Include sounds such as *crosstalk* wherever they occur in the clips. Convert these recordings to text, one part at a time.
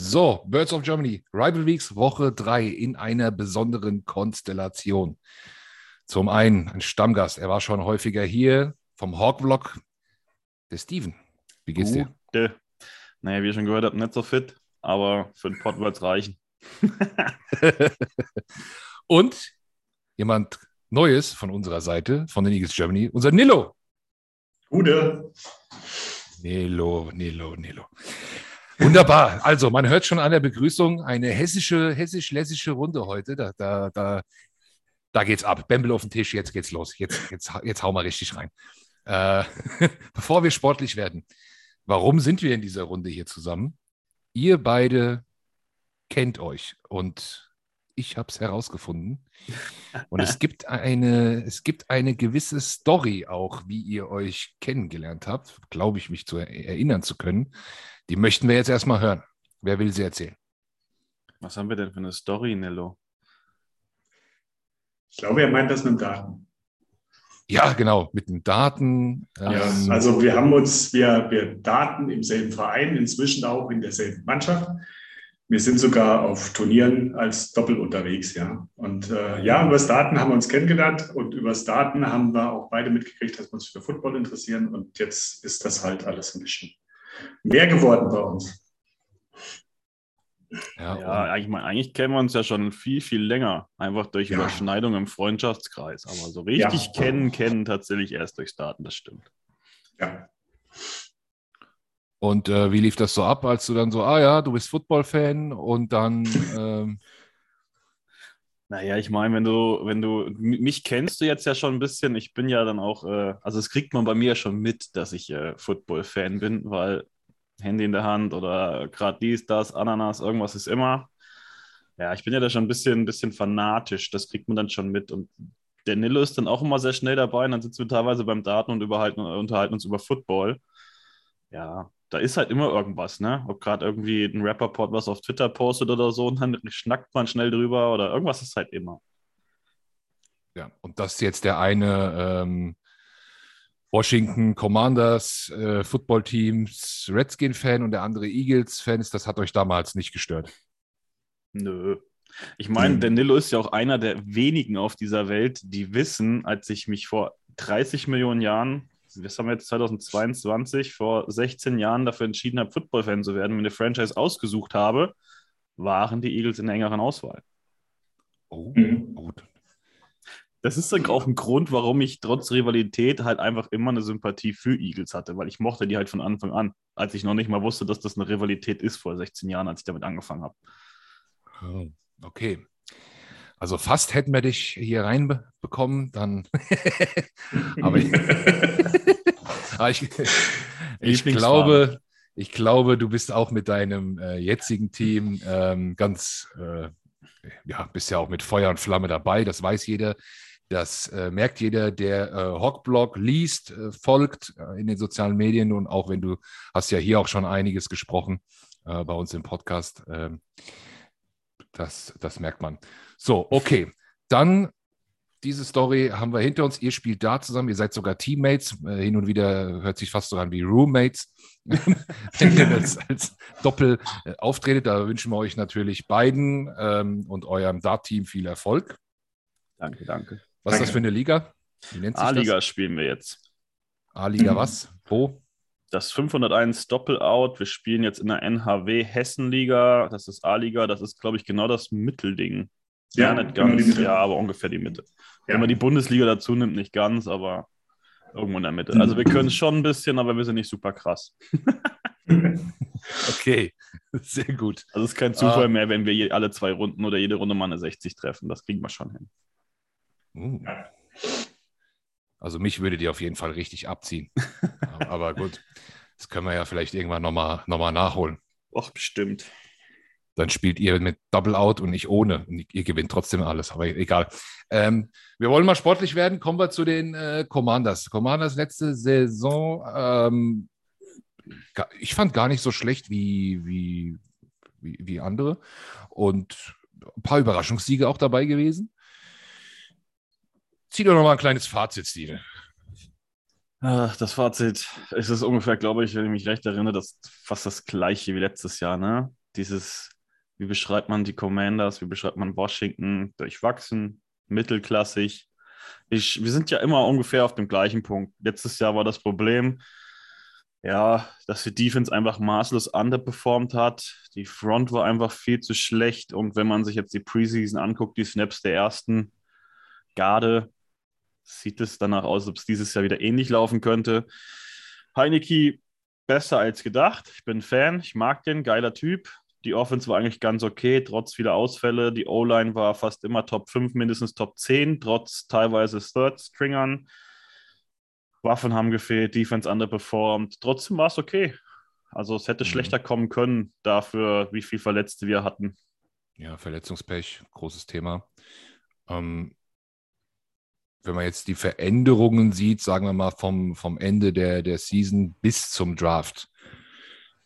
So, Birds of Germany, Rival Weeks Woche 3 in einer besonderen Konstellation. Zum einen ein Stammgast, er war schon häufiger hier vom Hawk-Vlog, der Steven. Wie geht's dir? Gute. Naja, wie ihr schon gehört habt, nicht so fit, aber für den Pod wird es reichen. *laughs* *laughs* Und jemand Neues von unserer Seite, von den Eagles Germany, unser Nilo. Gute. Nilo, Nilo, Nilo. Wunderbar. Also, man hört schon an der Begrüßung eine hessische, hessisch-lässische Runde heute. Da, da, da, da geht's ab. Bämbel auf den Tisch, jetzt geht's los. Jetzt, jetzt, jetzt hauen wir richtig rein. Äh, *laughs* bevor wir sportlich werden, warum sind wir in dieser Runde hier zusammen? Ihr beide kennt euch und ich habe es herausgefunden. Und es gibt eine, es gibt eine gewisse Story auch, wie ihr euch kennengelernt habt, glaube ich, mich zu erinnern zu können. Die möchten wir jetzt erstmal hören. Wer will sie erzählen? Was haben wir denn für eine Story, Nello? Ich glaube, er meint das mit Daten. Ja, genau, mit den Daten. Ja, ähm, also wir haben uns, wir, wir Daten im selben Verein, inzwischen auch in derselben Mannschaft. Wir sind sogar auf Turnieren als Doppel unterwegs, ja. Und äh, ja, über das Daten haben wir uns kennengelernt und über das Daten haben wir auch beide mitgekriegt, dass wir uns für Football interessieren. Und jetzt ist das halt alles ein bisschen mehr geworden bei uns. Ja, ja eigentlich, eigentlich kennen wir uns ja schon viel, viel länger. Einfach durch ja. Überschneidung im Freundschaftskreis. Aber so richtig ja. kennen, kennen tatsächlich erst durch Daten, das stimmt. Ja. Und äh, wie lief das so ab, als du dann so, ah ja, du bist Football-Fan und dann. Ähm *laughs* naja, ich meine, wenn du, wenn du, mich kennst du jetzt ja schon ein bisschen, ich bin ja dann auch, äh, also es kriegt man bei mir schon mit, dass ich äh, Football-Fan bin, weil Handy in der Hand oder gerade dies, das, Ananas, irgendwas ist immer. Ja, ich bin ja da schon ein bisschen, ein bisschen fanatisch, das kriegt man dann schon mit und der Nilo ist dann auch immer sehr schnell dabei und dann sitzen wir teilweise beim Daten und unterhalten uns über Football. Ja, da ist halt immer irgendwas, ne? Ob gerade irgendwie ein Rapperport was auf Twitter postet oder so und dann schnackt man schnell drüber oder irgendwas ist halt immer. Ja, und das ist jetzt der eine ähm, Washington Commanders äh, Football-Teams Redskin-Fan und der andere Eagles-Fan ist, das hat euch damals nicht gestört. Nö. Ich meine, mhm. Danilo ist ja auch einer der wenigen auf dieser Welt, die wissen, als ich mich vor 30 Millionen Jahren was haben wir jetzt 2022, vor 16 Jahren dafür entschieden habe, Football-Fan zu werden, mir eine Franchise ausgesucht habe, waren die Eagles in der engeren Auswahl. Oh, mhm. gut. Das ist dann auch ein Grund, warum ich trotz Rivalität halt einfach immer eine Sympathie für Eagles hatte, weil ich mochte die halt von Anfang an, als ich noch nicht mal wusste, dass das eine Rivalität ist vor 16 Jahren, als ich damit angefangen habe. Oh, okay. Also fast hätten wir dich hier reinbekommen, dann. *laughs* aber ich, *laughs* aber ich, ich glaube, ich glaube, du bist auch mit deinem äh, jetzigen Team ähm, ganz, äh, ja, bist ja auch mit Feuer und Flamme dabei. Das weiß jeder. Das äh, merkt jeder, der äh, Hockblog liest, äh, folgt äh, in den sozialen Medien und auch wenn du hast ja hier auch schon einiges gesprochen äh, bei uns im Podcast. Das, das merkt man. So, okay. Dann diese Story haben wir hinter uns. Ihr spielt da zusammen, ihr seid sogar Teammates. Äh, hin und wieder hört sich fast so an wie Roommates. *laughs* Wenn ihr *laughs* als, als Doppel äh, auftretet, da wünschen wir euch natürlich beiden ähm, und eurem Dart-Team viel Erfolg. Danke, danke. Was danke. ist das für eine Liga? A-Liga spielen wir jetzt. A-Liga was? Wo? Das 501 Doppel-Out. Wir spielen jetzt in der NHW Hessenliga. Das ist A-Liga. Das ist, glaube ich, genau das Mittelding. Ja, ja nicht ganz, ja, aber ungefähr die Mitte. Ja. Wenn man die Bundesliga dazu nimmt, nicht ganz, aber irgendwo in der Mitte. Also wir können es schon ein bisschen, aber wir sind nicht super krass. *laughs* okay, *laughs* sehr gut. Also es ist kein Zufall uh, mehr, wenn wir alle zwei Runden oder jede Runde mal eine 60 treffen. Das kriegen wir schon hin. Uh. Also mich würde die auf jeden Fall richtig abziehen. *laughs* Aber gut, das können wir ja vielleicht irgendwann nochmal noch mal nachholen. Ach, bestimmt. Dann spielt ihr mit Double Out und nicht ohne. Und ihr gewinnt trotzdem alles, aber egal. Ähm, wir wollen mal sportlich werden. Kommen wir zu den äh, Commanders. Commanders letzte Saison, ähm, ich fand gar nicht so schlecht wie, wie, wie, wie andere. Und ein paar Überraschungssiege auch dabei gewesen. Zieh doch noch mal ein kleines Fazit, Steve. Das Fazit ist es ungefähr, glaube ich, wenn ich mich recht erinnere, das fast das gleiche wie letztes Jahr. Ne? dieses, wie beschreibt man die Commanders, wie beschreibt man Washington, durchwachsen, mittelklassig. Ich, wir sind ja immer ungefähr auf dem gleichen Punkt. Letztes Jahr war das Problem, ja, dass die Defense einfach maßlos underperformed hat. Die Front war einfach viel zu schlecht. Und wenn man sich jetzt die Preseason anguckt, die Snaps der ersten Garde, sieht es danach aus, ob es dieses Jahr wieder ähnlich laufen könnte. Heineke besser als gedacht. Ich bin Fan, ich mag den, geiler Typ. Die Offense war eigentlich ganz okay, trotz vieler Ausfälle. Die O-Line war fast immer Top 5, mindestens Top 10, trotz teilweise Third-Stringern. Waffen haben gefehlt, Defense underperformed. Trotzdem war es okay. Also es hätte mhm. schlechter kommen können dafür, wie viele Verletzte wir hatten. Ja, Verletzungspech, großes Thema. Ähm, wenn man jetzt die Veränderungen sieht, sagen wir mal vom, vom Ende der, der Season bis zum Draft,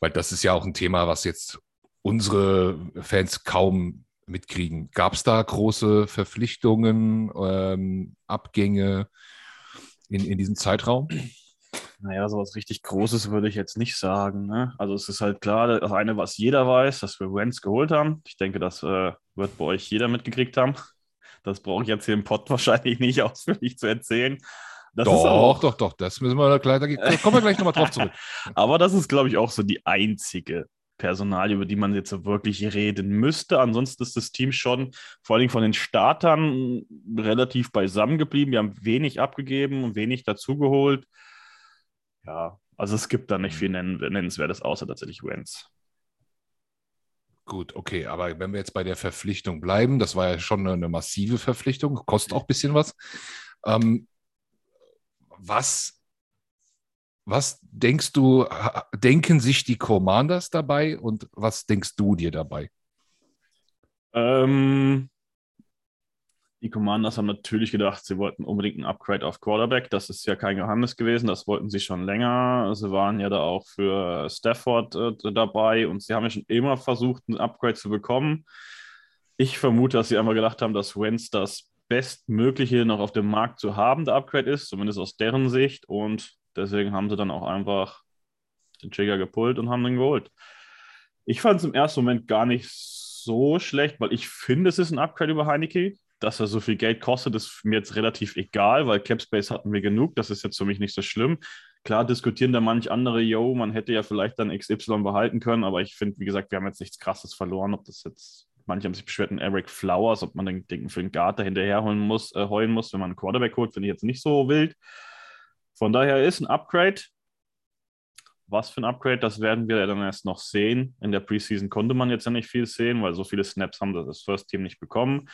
weil das ist ja auch ein Thema, was jetzt unsere Fans kaum mitkriegen. Gab es da große Verpflichtungen, ähm, Abgänge in, in diesem Zeitraum? Naja, so was richtig Großes würde ich jetzt nicht sagen. Ne? Also es ist halt klar, das eine, was jeder weiß, dass wir Wentz geholt haben. Ich denke, das äh, wird bei euch jeder mitgekriegt haben. Das brauche ich jetzt hier im Pod *laughs* wahrscheinlich nicht ausführlich zu erzählen. Das doch, auch, doch, doch, das müssen wir gleich, da kommen wir gleich nochmal drauf *laughs* zurück. Aber das ist, glaube ich, auch so die einzige Personal, über die man jetzt so wirklich reden müsste. Ansonsten ist das Team schon vor allem von den Startern relativ beisammen geblieben. Wir haben wenig abgegeben und wenig dazugeholt. Ja, also es gibt da nicht viel Nennenswertes, außer tatsächlich Wentz. Gut, okay, aber wenn wir jetzt bei der Verpflichtung bleiben, das war ja schon eine, massive Verpflichtung, kostet auch ein bisschen was. Ähm, was, was denkst du, denken sich die Commanders dabei und was denkst du dir dabei? Ähm, die Commanders haben natürlich gedacht, sie wollten unbedingt ein Upgrade auf Quarterback. Das ist ja kein Geheimnis gewesen. Das wollten sie schon länger. Sie waren ja da auch für Stafford äh, dabei und sie haben ja schon immer versucht, ein Upgrade zu bekommen. Ich vermute, dass sie einfach gedacht haben, dass Wentz das Bestmögliche noch auf dem Markt zu haben, der Upgrade ist, zumindest aus deren Sicht. Und deswegen haben sie dann auch einfach den Trigger gepullt und haben den geholt. Ich fand es im ersten Moment gar nicht so schlecht, weil ich finde, es ist ein Upgrade über Heineke dass er so viel Geld kostet, ist mir jetzt relativ egal, weil Capspace hatten wir genug. Das ist jetzt für mich nicht so schlimm. Klar diskutieren da manch andere, yo, man hätte ja vielleicht dann XY behalten können, aber ich finde, wie gesagt, wir haben jetzt nichts Krasses verloren. Ob das jetzt, manche haben sich beschwert, Eric Flowers, ob man den Ding für den Garter hinterherholen muss, äh, heulen muss, wenn man einen Quarterback holt, finde ich jetzt nicht so wild. Von daher ist ein Upgrade. Was für ein Upgrade, das werden wir dann erst noch sehen. In der Preseason konnte man jetzt ja nicht viel sehen, weil so viele Snaps haben das First Team nicht bekommen.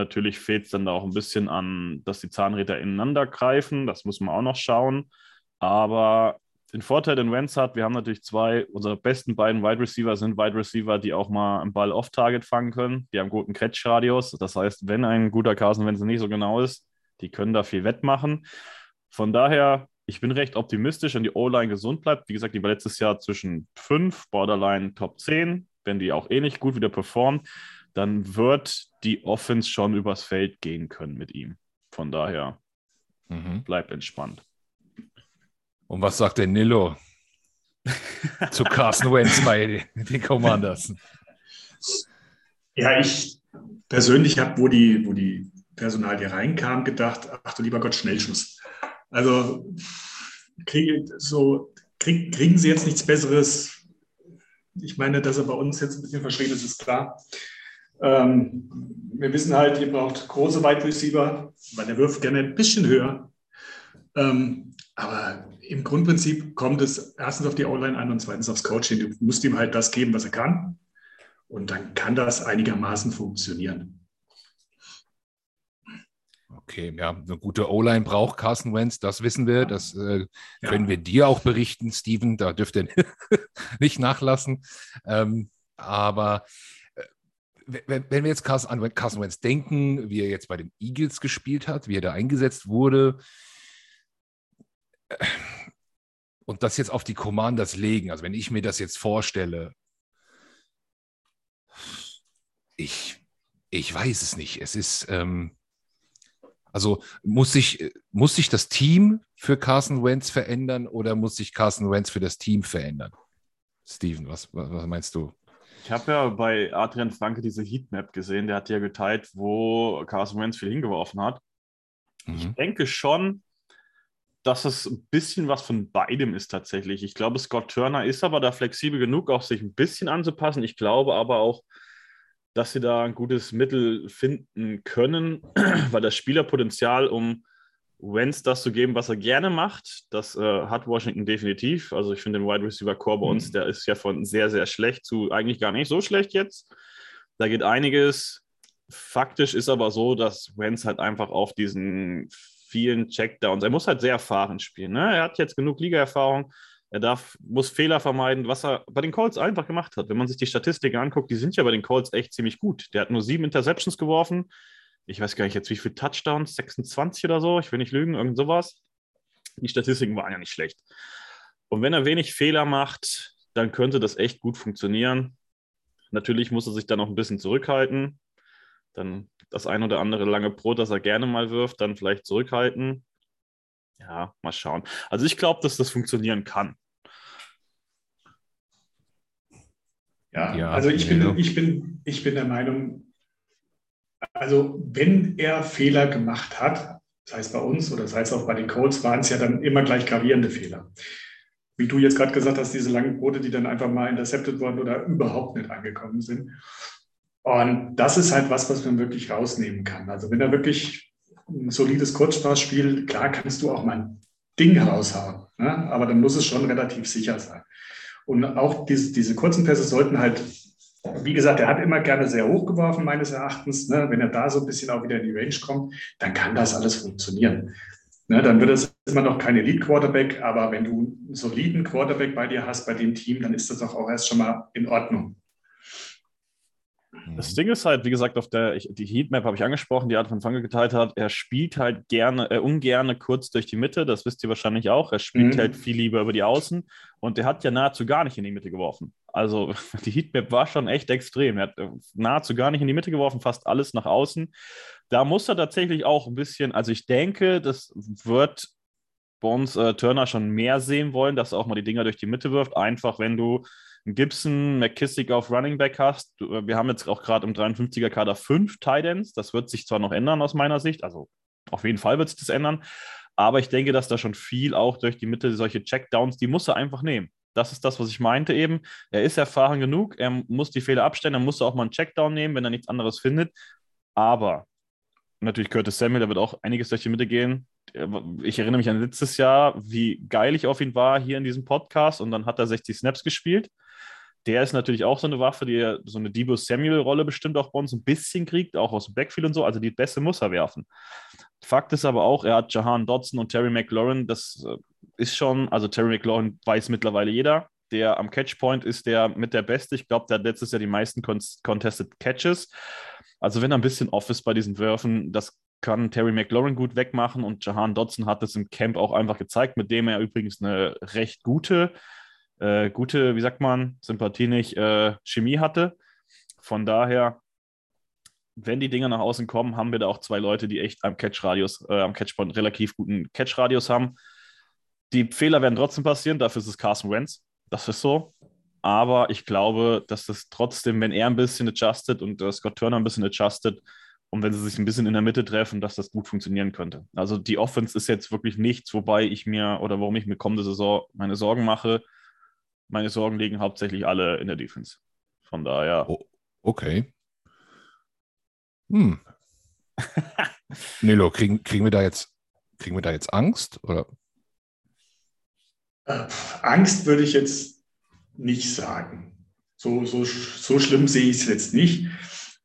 Natürlich fehlt es dann da auch ein bisschen an, dass die Zahnräder ineinander greifen. Das muss man auch noch schauen. Aber den Vorteil, den Wentz hat, wir haben natürlich zwei, unsere besten beiden Wide Receiver sind Wide Receiver, die auch mal einen Ball off-Target fangen können. Die haben guten Catch-Radius. Das heißt, wenn ein guter Carson Wentz nicht so genau ist, die können da viel wettmachen. Von daher, ich bin recht optimistisch, wenn die O-Line gesund bleibt. Wie gesagt, die war letztes Jahr zwischen 5, Borderline Top 10. Wenn die auch ähnlich eh gut wieder performt, dann wird die Offense schon übers Feld gehen können mit ihm. Von daher mhm. bleibt entspannt. Und was sagt der Nilo *laughs* zu Carson Wentz bei den Commanders? Ja, ich persönlich habe, wo die, wo die Personalie reinkam, gedacht, ach du lieber Gott, Schnellschuss. Also krieg, so, krieg, kriegen sie jetzt nichts Besseres. Ich meine, dass er bei uns jetzt ein bisschen verschrien ist, ist klar. Ähm, wir wissen halt, ihr braucht große Wide Receiver, weil der wirft gerne ein bisschen höher. Ähm, aber im Grundprinzip kommt es erstens auf die O-Line an und zweitens aufs Coaching. Du musst ihm halt das geben, was er kann. Und dann kann das einigermaßen funktionieren. Okay, ja, eine gute O-Line braucht Carson Wentz, das wissen wir. Das äh, können ja. wir dir auch berichten, Steven. Da dürft ihr *laughs* nicht nachlassen. Ähm, aber wenn, wenn wir jetzt Carson, an Carson Wentz denken, wie er jetzt bei den Eagles gespielt hat, wie er da eingesetzt wurde, äh, und das jetzt auf die Commanders legen, also wenn ich mir das jetzt vorstelle, ich, ich weiß es nicht. Es ist, ähm, also muss sich, muss sich das Team für Carson Wentz verändern oder muss sich Carson Wentz für das Team verändern? Steven, was, was meinst du? Ich habe ja bei Adrian Franke diese Heatmap gesehen, der hat ja geteilt, wo Carson Wentz viel hingeworfen hat. Mhm. Ich denke schon, dass es ein bisschen was von beidem ist tatsächlich. Ich glaube, Scott Turner ist aber da flexibel genug, auch sich ein bisschen anzupassen. Ich glaube aber auch, dass sie da ein gutes Mittel finden können, *clears throat* weil das Spielerpotenzial, um Wenz das zu geben, was er gerne macht, das äh, hat Washington definitiv. Also ich finde den Wide Receiver Core bei uns, mhm. der ist ja von sehr, sehr schlecht zu eigentlich gar nicht so schlecht jetzt. Da geht einiges. Faktisch ist aber so, dass Wenz halt einfach auf diesen vielen Checkdowns, er muss halt sehr erfahren spielen. Ne? Er hat jetzt genug Ligaerfahrung. Er darf, muss Fehler vermeiden, was er bei den Colts einfach gemacht hat. Wenn man sich die Statistiken anguckt, die sind ja bei den Colts echt ziemlich gut. Der hat nur sieben Interceptions geworfen, ich weiß gar nicht jetzt, wie viele Touchdowns, 26 oder so, ich will nicht lügen, irgend sowas. Die Statistiken waren ja nicht schlecht. Und wenn er wenig Fehler macht, dann könnte das echt gut funktionieren. Natürlich muss er sich dann noch ein bisschen zurückhalten. Dann das ein oder andere lange Brot, das er gerne mal wirft, dann vielleicht zurückhalten. Ja, mal schauen. Also ich glaube, dass das funktionieren kann. Ja, ja also ich bin, ich, bin, ich bin der Meinung, also wenn er Fehler gemacht hat, sei es bei uns oder sei es auch bei den Codes, waren es ja dann immer gleich gravierende Fehler. Wie du jetzt gerade gesagt hast, diese langen Brote, die dann einfach mal intercepted wurden oder überhaupt nicht angekommen sind. Und das ist halt was, was man wirklich rausnehmen kann. Also wenn er wirklich ein solides Kurzspaß spielt, klar kannst du auch mal ein Ding raushauen, ne? aber dann muss es schon relativ sicher sein. Und auch diese, diese kurzen Pässe sollten halt wie gesagt, er hat immer gerne sehr hoch geworfen, meines Erachtens. Ne? Wenn er da so ein bisschen auch wieder in die Range kommt, dann kann das alles funktionieren. Ne? Dann wird es immer noch kein Elite-Quarterback, aber wenn du einen soliden Quarterback bei dir hast, bei dem Team, dann ist das doch auch erst schon mal in Ordnung. Das Ding ist halt, wie gesagt, auf der ich, die Heatmap habe ich angesprochen, die Art von Fange geteilt hat. Er spielt halt gerne, äh, ungerne kurz durch die Mitte, das wisst ihr wahrscheinlich auch. Er spielt mhm. halt viel lieber über die Außen und er hat ja nahezu gar nicht in die Mitte geworfen. Also *laughs* die Heatmap war schon echt extrem. Er hat äh, nahezu gar nicht in die Mitte geworfen, fast alles nach außen. Da muss er tatsächlich auch ein bisschen, also ich denke, das wird bei uns äh, Turner schon mehr sehen wollen, dass er auch mal die Dinger durch die Mitte wirft. Einfach, wenn du Gibson, McKissick auf Running Back hast. Äh, wir haben jetzt auch gerade im 53er Kader fünf Titans. Das wird sich zwar noch ändern aus meiner Sicht, also auf jeden Fall wird sich das ändern. Aber ich denke, dass da schon viel auch durch die Mitte solche Checkdowns, die muss er einfach nehmen. Das ist das, was ich meinte eben. Er ist erfahren genug, er muss die Fehler abstellen, er muss auch mal einen Checkdown nehmen, wenn er nichts anderes findet. Aber natürlich Curtis Samuel, der wird auch einiges durch die Mitte gehen. Ich erinnere mich an letztes Jahr, wie geil ich auf ihn war hier in diesem Podcast und dann hat er 60 Snaps gespielt. Der ist natürlich auch so eine Waffe, die so eine Debo Samuel-Rolle bestimmt auch bei uns ein bisschen kriegt, auch aus dem Backfield und so. Also die beste muss er werfen. Fakt ist aber auch, er hat Jahan Dodson und Terry McLaurin. Das äh, ist schon, also Terry McLaurin weiß mittlerweile jeder. Der am Catchpoint ist der mit der Beste. Ich glaube, der hat letztes Jahr die meisten Contested Catches. Also wenn er ein bisschen off ist bei diesen Würfen, das kann Terry McLaurin gut wegmachen und Jahan Dodson hat das im Camp auch einfach gezeigt, mit dem er übrigens eine recht gute äh, gute, wie sagt man, Sympathie nicht, äh, Chemie hatte. Von daher, wenn die Dinger nach außen kommen, haben wir da auch zwei Leute, die echt am Catch-Radius, äh, am Catchpoint relativ guten Catch-Radius haben. Die Fehler werden trotzdem passieren, dafür ist es Carson Wentz. Das ist so. Aber ich glaube, dass das trotzdem, wenn er ein bisschen adjusted und äh, Scott Turner ein bisschen adjusted und wenn sie sich ein bisschen in der Mitte treffen, dass das gut funktionieren könnte. Also die Offense ist jetzt wirklich nichts, wobei ich mir oder warum ich mir kommende Saison meine Sorgen mache meine Sorgen liegen hauptsächlich alle in der Defense. Von daher. Oh, okay. Hm. *laughs* Nilo, kriegen, kriegen, wir da jetzt, kriegen wir da jetzt Angst? Oder? Äh, Angst würde ich jetzt nicht sagen. So, so, so schlimm sehe ich es jetzt nicht.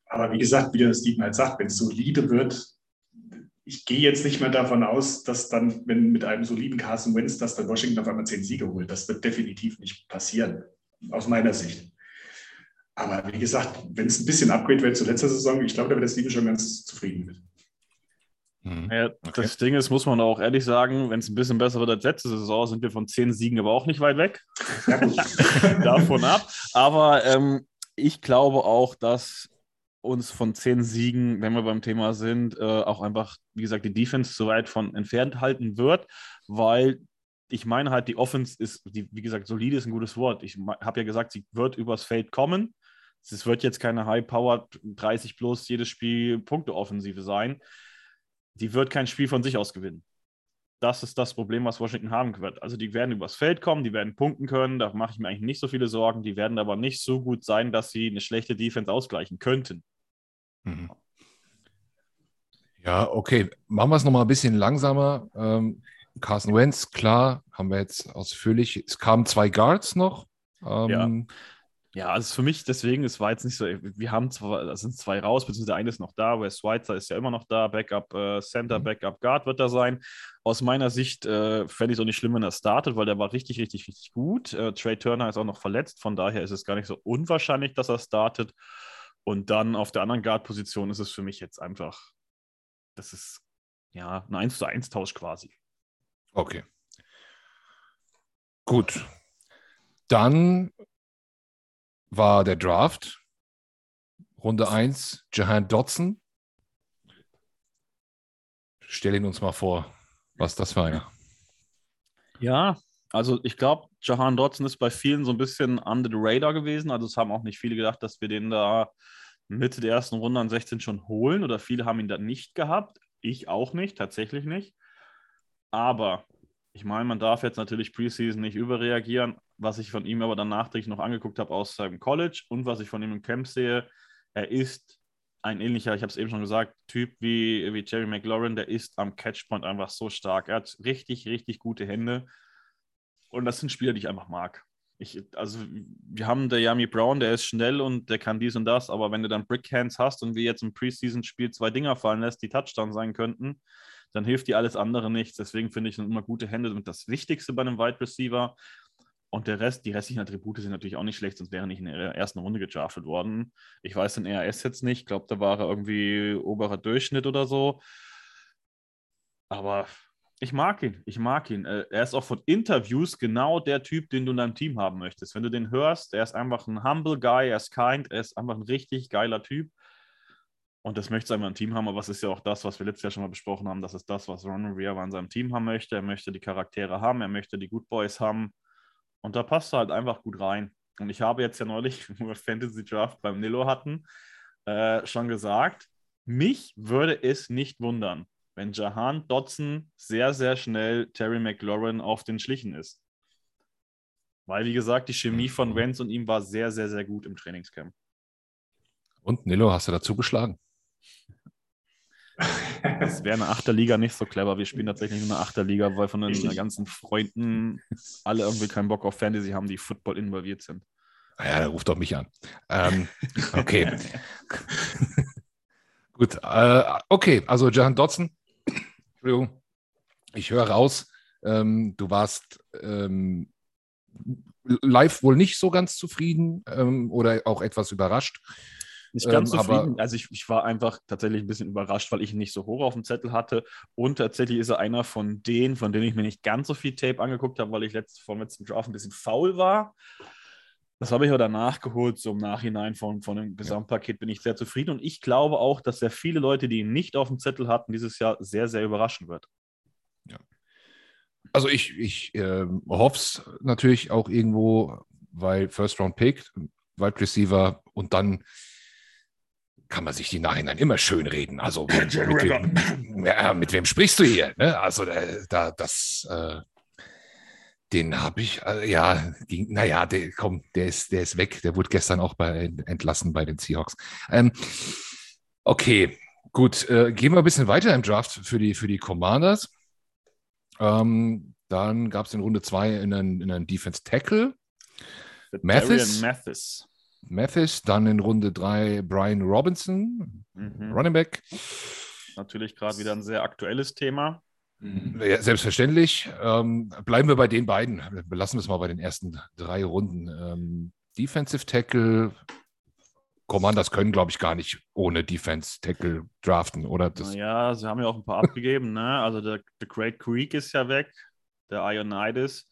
Aber wie gesagt, wie der Steven halt sagt, wenn es solide wird, ich gehe jetzt nicht mehr davon aus, dass dann, wenn mit einem soliden Carson Wentz, dass dann Washington auf einmal zehn Siege holt. Das wird definitiv nicht passieren, aus meiner Sicht. Aber wie gesagt, wenn es ein bisschen Upgrade wird zur letzten Saison, ich glaube, da wird das Team schon ganz zufrieden mit. Mhm. Ja, okay. Das Ding ist, muss man auch ehrlich sagen, wenn es ein bisschen besser wird als letzte Saison, sind wir von zehn Siegen aber auch nicht weit weg. Ja, *laughs* Davon ab. Aber ähm, ich glaube auch, dass uns von zehn Siegen, wenn wir beim Thema sind, äh, auch einfach, wie gesagt, die Defense so weit von entfernt halten wird, weil ich meine halt, die Offense ist, die, wie gesagt, solide ist ein gutes Wort. Ich habe ja gesagt, sie wird übers Feld kommen. Es wird jetzt keine High-Powered 30 plus jedes Spiel Punkte-Offensive sein. Die wird kein Spiel von sich aus gewinnen. Das ist das Problem, was Washington haben wird. Also die werden übers Feld kommen, die werden punkten können, da mache ich mir eigentlich nicht so viele Sorgen. Die werden aber nicht so gut sein, dass sie eine schlechte Defense ausgleichen könnten. Mhm. Ja, okay. Machen wir es nochmal ein bisschen langsamer. Ähm, Carson Wentz, klar, haben wir jetzt ausführlich. Es kamen zwei Guards noch. Ähm, ja. Ja, also für mich deswegen, es war jetzt nicht so, wir haben zwar, da sind zwei raus, beziehungsweise der eine ist noch da, Wes Schweitzer ist ja immer noch da, Backup äh, Center, mhm. Backup Guard wird da sein. Aus meiner Sicht äh, fände ich es auch nicht schlimm, wenn er startet, weil der war richtig, richtig, richtig gut. Äh, Trey Turner ist auch noch verletzt, von daher ist es gar nicht so unwahrscheinlich, dass er startet. Und dann auf der anderen Guard-Position ist es für mich jetzt einfach, das ist ja ein 1 zu 1 Tausch quasi. Okay. Gut. Dann war der Draft. Runde 1, Jahan Dodson. Stell ihn uns mal vor, was das für einer. Ja, also ich glaube, Jahan Dodson ist bei vielen so ein bisschen under the radar gewesen. Also es haben auch nicht viele gedacht, dass wir den da Mitte der ersten Runde an 16 schon holen oder viele haben ihn da nicht gehabt. Ich auch nicht, tatsächlich nicht. Aber ich meine, man darf jetzt natürlich Preseason nicht überreagieren. Was ich von ihm aber dann nachträglich noch angeguckt habe aus seinem College und was ich von ihm im Camp sehe, er ist ein ähnlicher, ich habe es eben schon gesagt, Typ wie, wie Jerry McLaurin, der ist am Catchpoint einfach so stark. Er hat richtig, richtig gute Hände. Und das sind Spieler, die ich einfach mag. Ich, also, wir haben der Yami Brown, der ist schnell und der kann dies und das, aber wenn du dann Brickhands hast und wie jetzt im Preseason-Spiel zwei Dinger fallen lässt, die Touchdown sein könnten, dann hilft dir alles andere nichts. Deswegen finde ich immer gute Hände sind das Wichtigste bei einem Wide Receiver. Und der Rest, die restlichen Attribute sind natürlich auch nicht schlecht, sonst wäre nicht in der ersten Runde gedraftet worden. Ich weiß den RS jetzt nicht, ich glaube, da war er irgendwie oberer Durchschnitt oder so. Aber ich mag ihn, ich mag ihn. Äh, er ist auch von Interviews genau der Typ, den du in deinem Team haben möchtest. Wenn du den hörst, er ist einfach ein humble Guy, er ist kind, er ist einfach ein richtig geiler Typ. Und das möchte er einmal Team haben, aber es ist ja auch das, was wir letztes Jahr schon mal besprochen haben. Das ist das, was Ron Rivera in seinem Team haben möchte. Er möchte die Charaktere haben, er möchte die Good Boys haben. Und da passt er halt einfach gut rein. Und ich habe jetzt ja neulich, *laughs* wo wir Fantasy Draft beim Nilo hatten, äh, schon gesagt, mich würde es nicht wundern, wenn Jahan Dodson sehr, sehr schnell Terry McLaurin auf den Schlichen ist. Weil, wie gesagt, die Chemie von Wenz und ihm war sehr, sehr, sehr gut im Trainingscamp. Und Nilo, hast du dazu geschlagen? Das wäre eine Achterliga nicht so clever. Wir spielen tatsächlich nur eine Achterliga, weil von den ganzen Freunden alle irgendwie keinen Bock auf Fantasy haben, die Football involviert sind. Naja, der ruft doch mich an. Ähm, okay. *laughs* *laughs* Gut. Äh, okay, also Jahan Dodson. Entschuldigung. Ich höre raus, ähm, du warst ähm, live wohl nicht so ganz zufrieden ähm, oder auch etwas überrascht nicht ganz ähm, zufrieden. Also ich, ich war einfach tatsächlich ein bisschen überrascht, weil ich ihn nicht so hoch auf dem Zettel hatte. Und tatsächlich ist er einer von denen, von denen ich mir nicht ganz so viel Tape angeguckt habe, weil ich letzt, vom letzten Draft ein bisschen faul war. Das habe ich aber danach geholt, so im Nachhinein von, von dem Gesamtpaket bin ich sehr zufrieden. Und ich glaube auch, dass sehr viele Leute, die ihn nicht auf dem Zettel hatten, dieses Jahr sehr, sehr überraschen wird. Ja. Also ich, ich äh, hoffe es natürlich auch irgendwo, weil First Round Pick, Wide Receiver und dann kann man sich die Nachhinein immer schön reden. Also mit, *coughs* mit, wem, ja, mit wem, sprichst du hier? Ne? Also äh, da, das, äh, den habe ich, äh, ja, ging, naja, der, komm, der ist, der ist weg. Der wurde gestern auch bei, entlassen bei den Seahawks. Ähm, okay, gut, äh, gehen wir ein bisschen weiter im Draft für die, für die Commanders. Ähm, dann gab es in Runde 2 einen, in einen Defense Tackle. Mathis. Mathis. Mathis, dann in Runde 3 Brian Robinson, mhm. Running Back. Natürlich gerade wieder ein sehr aktuelles Thema. Mhm. Ja, selbstverständlich. Ähm, bleiben wir bei den beiden. Belassen wir es mal bei den ersten drei Runden. Ähm, Defensive Tackle, Commanders können, glaube ich, gar nicht ohne Defense Tackle draften, oder? Das ja, sie haben ja auch ein paar abgegeben. Ne? Also der, der Great Creek ist ja weg, der Ionides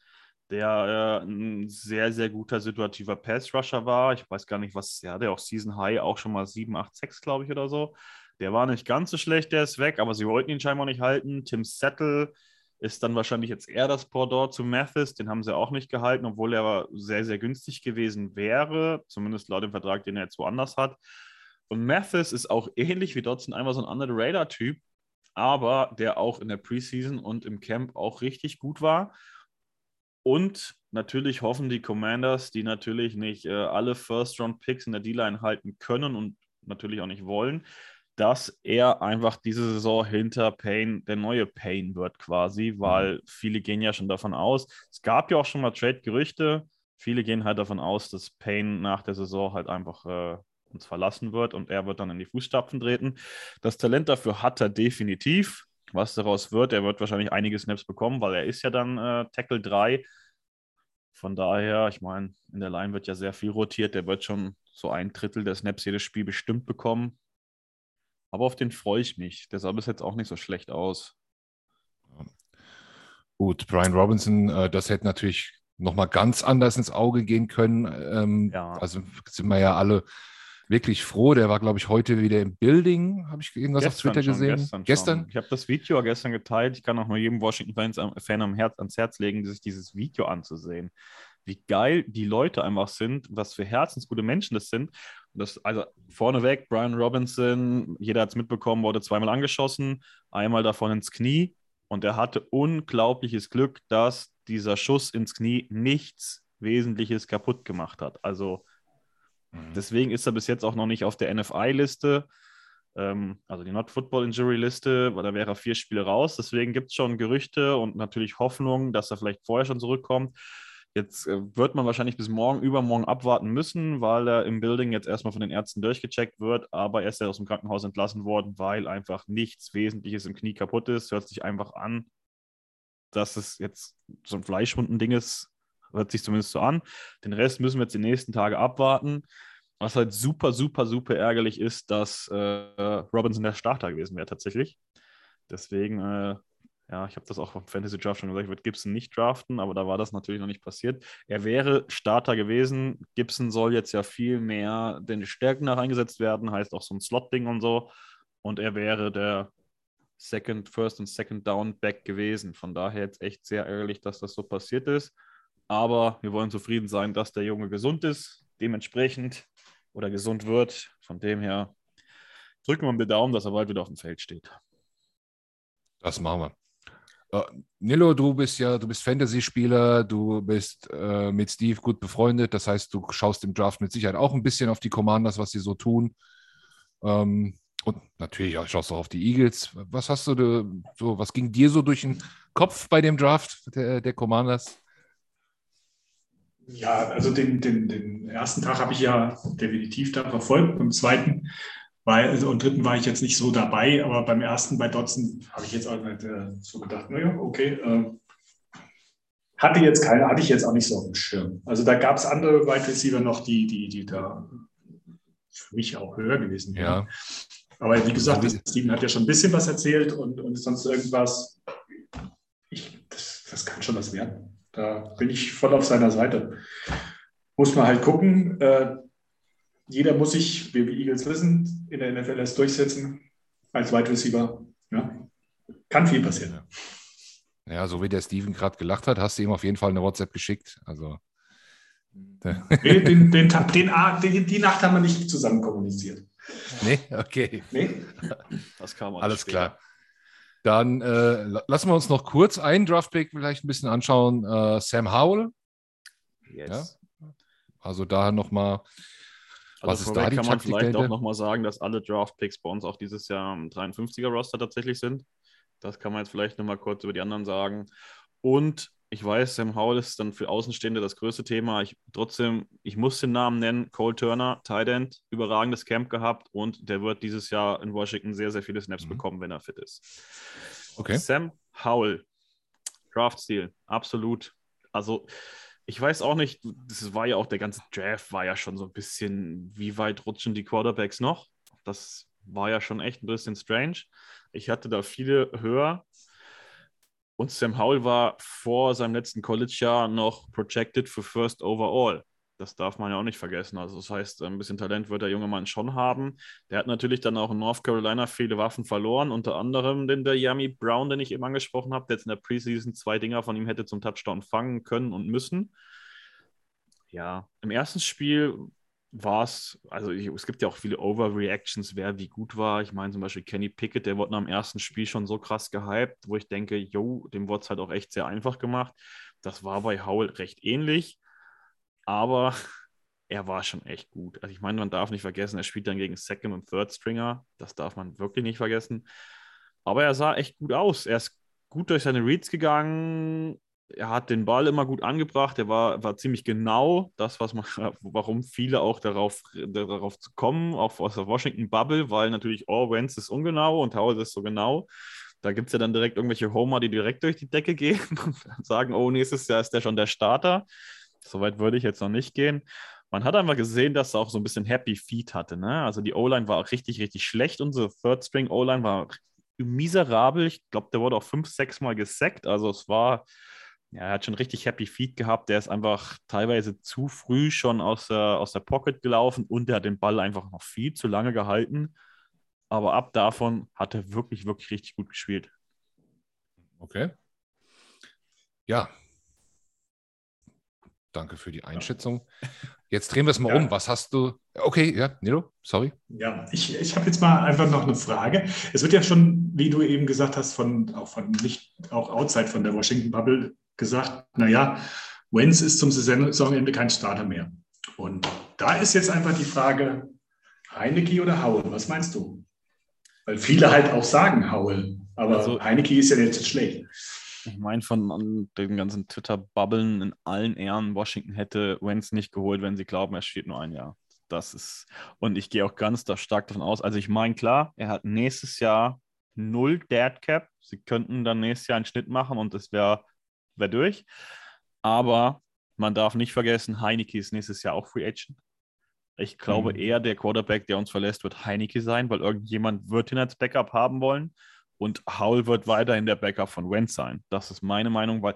der äh, ein sehr, sehr guter situativer Pass-Rusher war. Ich weiß gar nicht, was, ja, der auch Season High auch schon mal 7, 8, 6, glaube ich, oder so. Der war nicht ganz so schlecht, der ist weg, aber sie wollten ihn scheinbar nicht halten. Tim Settle ist dann wahrscheinlich jetzt eher das Pendant zu Mathis. Den haben sie auch nicht gehalten, obwohl er sehr, sehr günstig gewesen wäre, zumindest laut dem Vertrag, den er jetzt woanders hat. Und Mathis ist auch ähnlich wie Dodson einfach so ein under Radar-Typ, aber der auch in der Preseason und im Camp auch richtig gut war. Und natürlich hoffen die Commanders, die natürlich nicht äh, alle First-Round-Picks in der D-Line halten können und natürlich auch nicht wollen, dass er einfach diese Saison hinter Payne der neue Payne wird quasi, mhm. weil viele gehen ja schon davon aus. Es gab ja auch schon mal Trade-Gerüchte. Viele gehen halt davon aus, dass Payne nach der Saison halt einfach äh, uns verlassen wird und er wird dann in die Fußstapfen treten. Das Talent dafür hat er definitiv. Was daraus wird, er wird wahrscheinlich einige Snaps bekommen, weil er ist ja dann äh, Tackle 3. Von daher, ich meine, in der Line wird ja sehr viel rotiert. Der wird schon so ein Drittel der Snaps jedes Spiel bestimmt bekommen. Aber auf den freue ich mich. Der sah bis jetzt auch nicht so schlecht aus. Gut, Brian Robinson, äh, das hätte natürlich nochmal ganz anders ins Auge gehen können. Ähm, ja. Also sind wir ja alle wirklich froh. Der war, glaube ich, heute wieder im Building, habe ich irgendwas gestern auf Twitter schon, gesehen. Gestern? gestern? Ich habe das Video gestern geteilt. Ich kann auch nur jedem Washington-Fan am Herz, ans Herz legen, sich dieses Video anzusehen. Wie geil die Leute einfach sind, was für herzensgute Menschen das sind. Das, also vorneweg, Brian Robinson, jeder hat es mitbekommen, wurde zweimal angeschossen, einmal davon ins Knie. Und er hatte unglaubliches Glück, dass dieser Schuss ins Knie nichts Wesentliches kaputt gemacht hat. Also mhm. deswegen ist er bis jetzt auch noch nicht auf der NFI-Liste, ähm, also die Not Football Injury Liste, weil da wäre er vier Spiele raus. Deswegen gibt es schon Gerüchte und natürlich Hoffnung, dass er vielleicht vorher schon zurückkommt. Jetzt äh, wird man wahrscheinlich bis morgen, übermorgen abwarten müssen, weil er im Building jetzt erstmal von den Ärzten durchgecheckt wird. Aber er ist ja aus dem Krankenhaus entlassen worden, weil einfach nichts Wesentliches im Knie kaputt ist. Hört sich einfach an, dass es jetzt so ein Fleischwunden-Ding ist. Hört sich zumindest so an. Den Rest müssen wir jetzt die nächsten Tage abwarten. Was halt super, super, super ärgerlich ist, dass äh, Robinson der Starter gewesen wäre tatsächlich. Deswegen äh, ja, ich habe das auch vom Fantasy Draft schon gesagt, ich würde Gibson nicht draften, aber da war das natürlich noch nicht passiert. Er wäre Starter gewesen. Gibson soll jetzt ja viel mehr den Stärken nach eingesetzt werden, heißt auch so ein Slot-Ding und so. Und er wäre der Second, First und Second Down Back gewesen. Von daher jetzt echt sehr ärgerlich, dass das so passiert ist. Aber wir wollen zufrieden sein, dass der Junge gesund ist, dementsprechend oder gesund wird. Von dem her drücken wir ihm den Daumen, dass er bald wieder auf dem Feld steht. Das machen wir. Uh, Nilo, du bist ja, du bist Fantasy-Spieler, du bist äh, mit Steve gut befreundet, das heißt, du schaust im Draft mit Sicherheit auch ein bisschen auf die Commanders, was sie so tun. Ähm, und natürlich ja, schaust du auch auf die Eagles. Was hast du da, so, was ging dir so durch den Kopf bei dem Draft der, der Commanders? Ja, also den, den, den ersten Tag habe ich ja definitiv da verfolgt. Beim zweiten weil, also, und dritten war ich jetzt nicht so dabei, aber beim ersten bei Dotson habe ich jetzt auch nicht äh, so gedacht, naja, okay. Äh, hatte jetzt keine, hatte ich jetzt auch nicht so auf dem Schirm. Also da gab es andere Wide Receiver noch, die, die, die da für mich auch höher gewesen wären. Ja. Aber wie gesagt, Steven hat ja schon ein bisschen was erzählt und, und sonst irgendwas. Ich, das, das kann schon was werden. Da bin ich voll auf seiner Seite. Muss man halt gucken. Äh, jeder muss sich, wie wir Eagles wissen, in der NFL erst durchsetzen als Wide Receiver. Ja. Kann viel passieren. Ja, so wie der Steven gerade gelacht hat, hast du ihm auf jeden Fall eine WhatsApp geschickt. Also. Nee, den, *laughs* den, den, die Nacht haben wir nicht zusammen kommuniziert. Nee, okay. Nee? Das kam Alles später. klar. Dann äh, lassen wir uns noch kurz einen Draftpick vielleicht ein bisschen anschauen. Äh, Sam Howell. Yes. Ja? Also da nochmal also Was ist da die kann man vielleicht auch nochmal sagen, dass alle Draft-Picks bei uns auch dieses Jahr im 53er-Roster tatsächlich sind. Das kann man jetzt vielleicht nochmal kurz über die anderen sagen. Und ich weiß, Sam Howell ist dann für Außenstehende das größte Thema. Ich trotzdem, ich muss den Namen nennen, Cole Turner, Tight End, überragendes Camp gehabt und der wird dieses Jahr in Washington sehr, sehr viele Snaps mhm. bekommen, wenn er fit ist. Okay. Sam Howell, Draft-Stil, absolut. Also ich weiß auch nicht, das war ja auch der ganze Draft, war ja schon so ein bisschen, wie weit rutschen die Quarterbacks noch? Das war ja schon echt ein bisschen strange. Ich hatte da viele höher. Und Sam Howell war vor seinem letzten College-Jahr noch projected für First Overall. Das darf man ja auch nicht vergessen. Also das heißt, ein bisschen Talent wird der junge Mann schon haben. Der hat natürlich dann auch in North Carolina viele Waffen verloren, unter anderem den der Yami Brown, den ich eben angesprochen habe, der jetzt in der Preseason zwei Dinger von ihm hätte zum Touchdown fangen können und müssen. Ja, im ersten Spiel war es, also ich, es gibt ja auch viele Overreactions, wer wie gut war. Ich meine zum Beispiel Kenny Pickett, der wurde nach dem ersten Spiel schon so krass gehypt, wo ich denke, yo, dem wurde es halt auch echt sehr einfach gemacht. Das war bei Howell recht ähnlich, aber *laughs* er war schon echt gut. Also ich meine, man darf nicht vergessen, er spielt dann gegen Second und Third Stringer. Das darf man wirklich nicht vergessen. Aber er sah echt gut aus. Er ist gut durch seine Reads gegangen er hat den Ball immer gut angebracht, er war, war ziemlich genau, das, was man, *laughs* warum viele auch darauf, darauf kommen, auch aus der Washington Bubble, weil natürlich, oh, Wentz ist ungenau und Howell ist so genau. Da gibt es ja dann direkt irgendwelche Homer, die direkt durch die Decke gehen *laughs* und sagen, oh, nächstes Jahr ist der schon der Starter. Soweit würde ich jetzt noch nicht gehen. Man hat einfach gesehen, dass er auch so ein bisschen Happy Feet hatte. Ne? Also die O-Line war auch richtig, richtig schlecht. Unsere Third String O-Line war miserabel. Ich glaube, der wurde auch fünf, sechs Mal gesackt. Also es war ja, er hat schon richtig Happy Feet gehabt. Der ist einfach teilweise zu früh schon aus der, aus der Pocket gelaufen und der hat den Ball einfach noch viel zu lange gehalten. Aber ab davon hat er wirklich, wirklich richtig gut gespielt. Okay. Ja. Danke für die Einschätzung. Jetzt drehen wir es mal *laughs* ja. um. Was hast du? Okay, ja, Nilo, sorry. Ja, ich, ich habe jetzt mal einfach noch eine Frage. Es wird ja schon, wie du eben gesagt hast, von auch von nicht auch outside von der Washington Bubble gesagt, naja, Wenz ist zum Saisonende kein Starter mehr. Und da ist jetzt einfach die Frage, Heineke oder Howell, was meinst du? Weil viele halt auch sagen Howell, aber also, Heineke ist ja jetzt schlecht. Ich meine, von den ganzen Twitter-Bubblen in allen Ehren, Washington hätte Wenz nicht geholt, wenn sie glauben, er steht nur ein Jahr. Das ist, und ich gehe auch ganz da stark davon aus. Also ich meine, klar, er hat nächstes Jahr null Dead Cap. Sie könnten dann nächstes Jahr einen Schnitt machen und es wäre wäre durch. Aber man darf nicht vergessen, Heineke ist nächstes Jahr auch Free Agent. Ich glaube mhm. eher, der Quarterback, der uns verlässt, wird Heineke sein, weil irgendjemand wird ihn als Backup haben wollen. Und Howell wird weiterhin der Backup von Wentz sein. Das ist meine Meinung, weil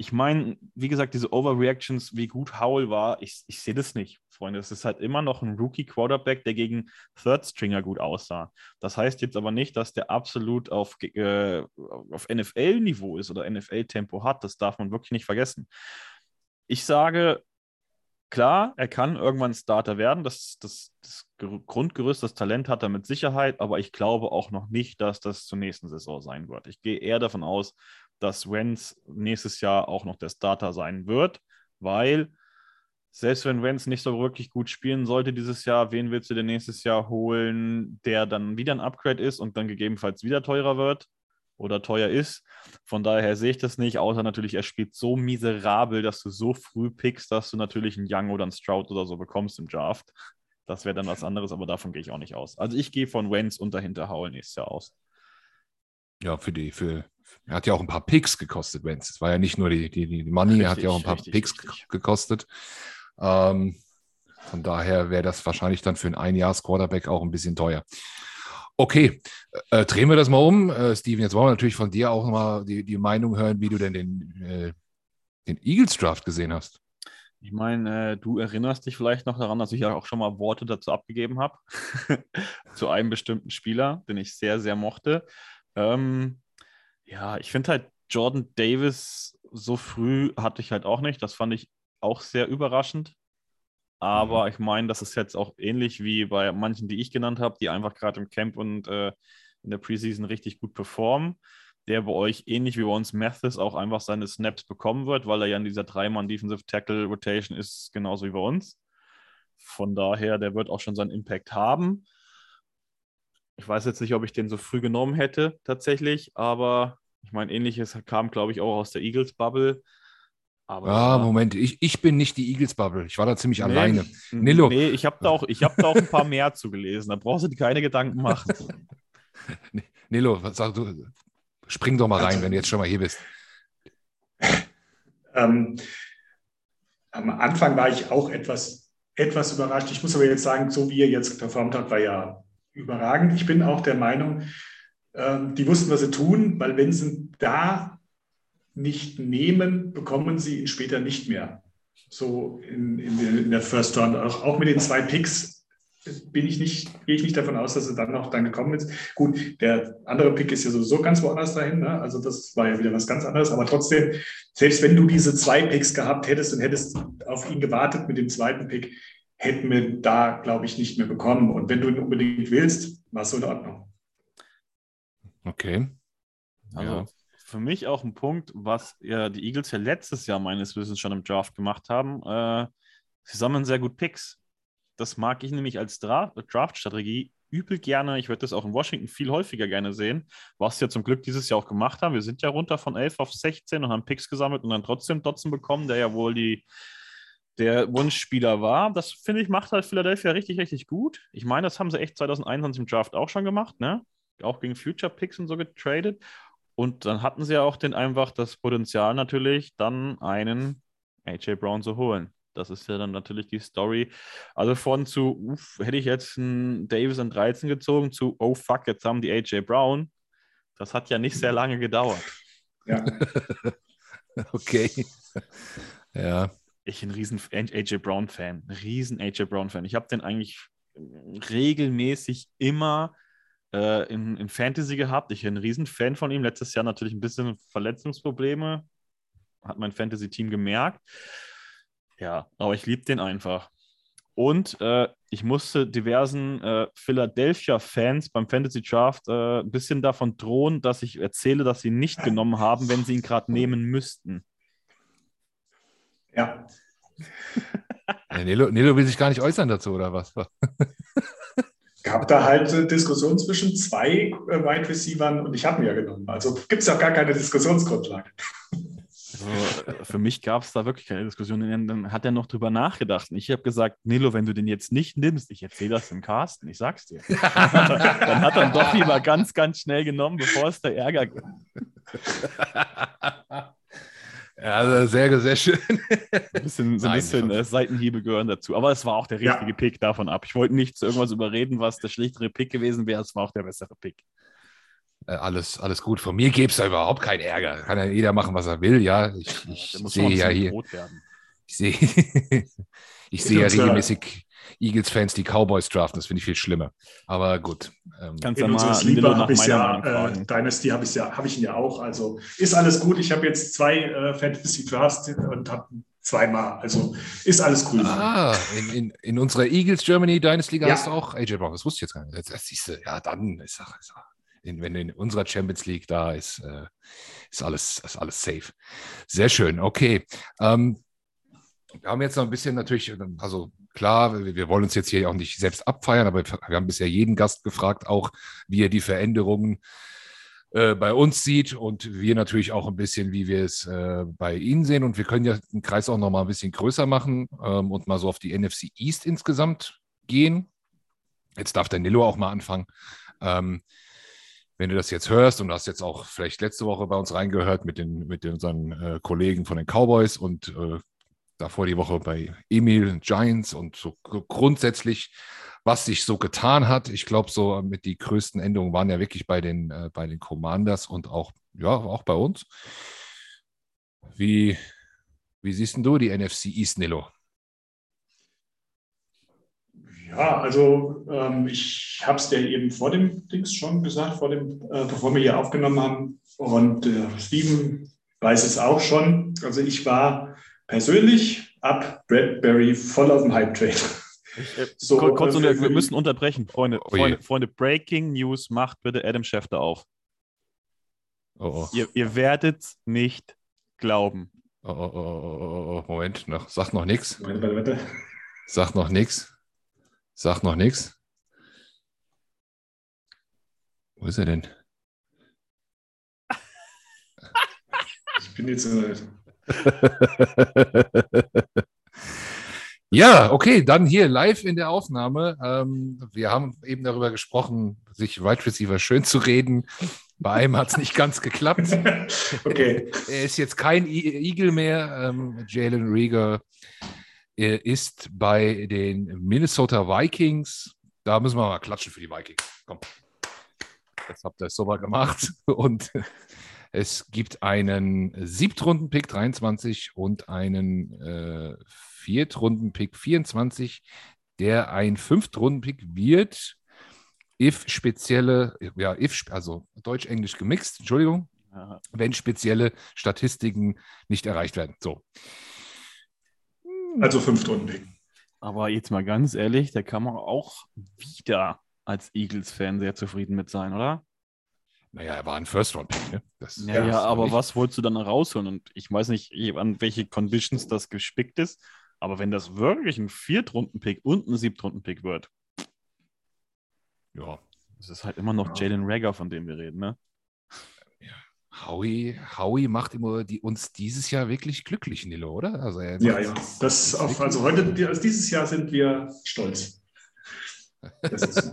ich meine, wie gesagt, diese Overreactions, wie gut Howell war, ich, ich sehe das nicht, Freunde. Es ist halt immer noch ein Rookie-Quarterback, der gegen Third Stringer gut aussah. Das heißt jetzt aber nicht, dass der absolut auf, äh, auf NFL-Niveau ist oder NFL-Tempo hat. Das darf man wirklich nicht vergessen. Ich sage, klar, er kann irgendwann Starter werden. Das, das, das Grundgerüst, das Talent hat er mit Sicherheit, aber ich glaube auch noch nicht, dass das zur nächsten Saison sein wird. Ich gehe eher davon aus, dass Wenz nächstes Jahr auch noch der Starter sein wird, weil selbst wenn Wenz nicht so wirklich gut spielen sollte dieses Jahr, wen willst du denn nächstes Jahr holen, der dann wieder ein Upgrade ist und dann gegebenenfalls wieder teurer wird oder teuer ist? Von daher sehe ich das nicht, außer natürlich, er spielt so miserabel, dass du so früh pickst, dass du natürlich einen Young oder einen Stroud oder so bekommst im Draft. Das wäre dann was anderes, aber davon gehe ich auch nicht aus. Also ich gehe von Wenz und dahinter Howell nächstes Jahr aus. Ja, für die, für, er hat ja auch ein paar Picks gekostet, Wenz. Es war ja nicht nur die, die, die Money, richtig, er hat ja auch ein paar richtig, Picks richtig. gekostet. Ähm, von daher wäre das wahrscheinlich dann für einen Einjahres-Quarterback auch ein bisschen teuer. Okay, äh, drehen wir das mal um. Äh, Steven, jetzt wollen wir natürlich von dir auch mal die, die Meinung hören, wie du denn den, äh, den Eagles-Draft gesehen hast. Ich meine, äh, du erinnerst dich vielleicht noch daran, dass ich ja auch schon mal Worte dazu abgegeben habe, *laughs* zu einem bestimmten Spieler, den ich sehr, sehr mochte. Ähm, ja, ich finde halt Jordan Davis so früh hatte ich halt auch nicht. Das fand ich auch sehr überraschend. Aber mhm. ich meine, das ist jetzt auch ähnlich wie bei manchen, die ich genannt habe, die einfach gerade im Camp und äh, in der Preseason richtig gut performen. Der bei euch ähnlich wie bei uns Mathis auch einfach seine Snaps bekommen wird, weil er ja in dieser Dreimann Defensive Tackle Rotation ist, genauso wie bei uns. Von daher, der wird auch schon seinen Impact haben. Ich weiß jetzt nicht, ob ich den so früh genommen hätte, tatsächlich, aber ich meine, ähnliches kam, glaube ich, auch aus der Eagles-Bubble. Aber ah, Moment, ich, ich bin nicht die Eagles-Bubble. Ich war da ziemlich nee, alleine. Nilo. Nee, ich habe da, auch, hab da auch ein paar mehr *laughs* zugelesen. Da brauchst du dir keine Gedanken machen. *laughs* Nilo, was sagst du? Spring doch mal rein, wenn du jetzt schon mal hier bist. Ähm, am Anfang war ich auch etwas, etwas überrascht. Ich muss aber jetzt sagen, so wie er jetzt performt hat, war ja überragend. Ich bin auch der Meinung, ähm, die wussten, was sie tun, weil wenn sie da nicht nehmen, bekommen sie ihn später nicht mehr. so in, in, der, in der First Round, auch, auch mit den zwei Picks bin ich nicht, gehe ich nicht davon aus, dass er dann noch dann gekommen ist. Gut, der andere Pick ist ja sowieso ganz woanders dahin, ne? also das war ja wieder was ganz anderes, aber trotzdem, selbst wenn du diese zwei Picks gehabt hättest und hättest auf ihn gewartet mit dem zweiten Pick, hätten wir da, glaube ich, nicht mehr bekommen. Und wenn du ihn unbedingt willst, war es so in Ordnung. Okay. Also ja. für mich auch ein Punkt, was ja die Eagles ja letztes Jahr meines Wissens schon im Draft gemacht haben. Äh, sie sammeln sehr gut Picks. Das mag ich nämlich als Draft-Strategie übel gerne. Ich würde das auch in Washington viel häufiger gerne sehen, was wir zum Glück dieses Jahr auch gemacht haben. Wir sind ja runter von 11 auf 16 und haben Picks gesammelt und dann trotzdem Dotzen bekommen, der ja wohl die, der Wunschspieler war. Das finde ich macht halt Philadelphia richtig, richtig gut. Ich meine, das haben sie echt 2021 im Draft auch schon gemacht, ne? Auch gegen Future Picks und so getradet. Und dann hatten sie ja auch den einfach das Potenzial natürlich, dann einen AJ Brown zu holen. Das ist ja dann natürlich die Story. Also von zu, uff, hätte ich jetzt einen Davis an 13 gezogen, zu, oh fuck, jetzt haben die AJ Brown. Das hat ja nicht sehr lange gedauert. Ja. *laughs* okay. Ja. Ich bin ein riesen AJ Brown-Fan. Riesen AJ Brown-Fan. Ich habe den eigentlich regelmäßig immer äh, in, in Fantasy gehabt. Ich bin ein riesen Fan von ihm. Letztes Jahr natürlich ein bisschen Verletzungsprobleme. Hat mein Fantasy-Team gemerkt. Ja, aber ich liebe den einfach. Und äh, ich musste diversen äh, Philadelphia-Fans beim Fantasy Draft äh, ein bisschen davon drohen, dass ich erzähle, dass sie nicht genommen haben, wenn sie ihn gerade nehmen müssten. Ja. ja *laughs* Nilo, Nilo, will sich gar nicht äußern dazu, oder was? *laughs* gab da halt eine Diskussion zwischen zwei äh, Wide Receivern und ich habe ihn ja genommen. Also gibt es auch gar keine Diskussionsgrundlage. Also, äh, für mich gab es da wirklich keine Diskussion. Dann hat er noch drüber nachgedacht. Und ich habe gesagt, Nilo, wenn du den jetzt nicht nimmst, ich erzähle das dem Carsten, ich sag's dir. *laughs* dann hat er doch lieber ganz, ganz schnell genommen, bevor es der Ärger gibt. *laughs* Ja, also sehr, sehr schön. Ein bisschen, so ein bisschen äh, Seitenhiebe gehören dazu. Aber es war auch der richtige ja. Pick davon ab. Ich wollte nicht zu irgendwas überreden, was der schlechtere Pick gewesen wäre. Es war auch der bessere Pick. Äh, alles, alles gut. Von mir gäbe es da überhaupt keinen Ärger. Kann ja jeder machen, was er will. Ja, ich, *laughs* ich sehe ja hier. Ich sehe, ich sehe ja regelmäßig Eagles-Fans, die Cowboys draften. Das finde ich viel schlimmer. Aber gut. Ähm, Kannst in unserer Sleeper habe ich ja, äh, Dynasty habe ich ja, habe ich ihn ja auch. Also ist alles gut. Ich habe jetzt zwei äh, Fantasy Drafts und habe zweimal. Also ist alles cool. Ah, in, in, in unserer Eagles Germany Dynasty Liga ja. hast du auch AJ Brown. Das wusste ich jetzt gar nicht. Das, siehst du, ja, dann ist, ist in, wenn in unserer Champions League da ist, äh, ist, alles, ist alles safe. Sehr schön, okay. Ähm, wir haben jetzt noch ein bisschen natürlich, also klar, wir, wir wollen uns jetzt hier auch nicht selbst abfeiern, aber wir haben bisher jeden Gast gefragt, auch wie er die Veränderungen äh, bei uns sieht und wir natürlich auch ein bisschen, wie wir es äh, bei Ihnen sehen. Und wir können ja den Kreis auch noch mal ein bisschen größer machen ähm, und mal so auf die NFC East insgesamt gehen. Jetzt darf der Nilo auch mal anfangen. Ähm, wenn du das jetzt hörst und du hast jetzt auch vielleicht letzte Woche bei uns reingehört mit, den, mit unseren äh, Kollegen von den Cowboys und äh, davor die Woche bei Emil Giants und so grundsätzlich, was sich so getan hat. Ich glaube, so mit die größten Änderungen waren ja wirklich bei den, äh, bei den Commanders und auch, ja, auch bei uns. Wie, wie siehst du die NFC East, Nilo? Ja, also ähm, ich habe es dir eben vor dem Dings schon gesagt, vor dem, äh, bevor wir hier aufgenommen haben. Und äh, Steven weiß es auch schon. Also ich war persönlich ab Bradbury voll auf dem Hype-Trade. Äh, so, kurz, äh, wir müssen unterbrechen, Freunde, oh Freunde, Freunde. Breaking News, macht bitte Adam Schefter auf. Oh, oh. Ihr, ihr werdet nicht glauben. Oh, oh, oh, Moment, noch, sag noch nichts. Warte, warte, warte. Sag noch nichts. Sagt noch nichts. Wo ist er denn? *laughs* Ich bin jetzt so *laughs* weit. Ja, okay, dann hier live in der Aufnahme. Ähm, wir haben eben darüber gesprochen, sich Wide Receiver schön zu reden. Bei einem hat es nicht ganz geklappt. *laughs* okay. Er ist jetzt kein Eagle mehr. Ähm, Jalen Rieger er ist bei den Minnesota Vikings. Da müssen wir mal klatschen für die Vikings. Komm. Jetzt habt ihr es so mal gemacht. *laughs* Und Es gibt einen Siebtrunden-Pick 23 und einen äh, Viertrunden-Pick 24, der ein Fünftrunden-Pick wird, if spezielle, ja, if, also Deutsch-Englisch gemixt, Entschuldigung, Aha. wenn spezielle Statistiken nicht erreicht werden. So. Also Fünftrunden-Pick. Aber jetzt mal ganz ehrlich, da kann man auch wieder als Eagles-Fan sehr zufrieden mit sein, oder? Naja, er war ein First-Round-Pick. Ne? ja, ja aber nicht. was wolltest du dann rausholen? Und ich weiß nicht, an welche Conditions das gespickt ist, aber wenn das wirklich ein Viertrunden-Pick und ein Siebtrunden-Pick wird, ja, das ist halt immer noch ja. Jalen Rager, von dem wir reden, ne? Howie, Howie macht immer die, uns dieses Jahr wirklich glücklich, Nilo, oder? Also ja, ja. Das, das auf, also heute, also dieses Jahr sind wir stolz. *laughs*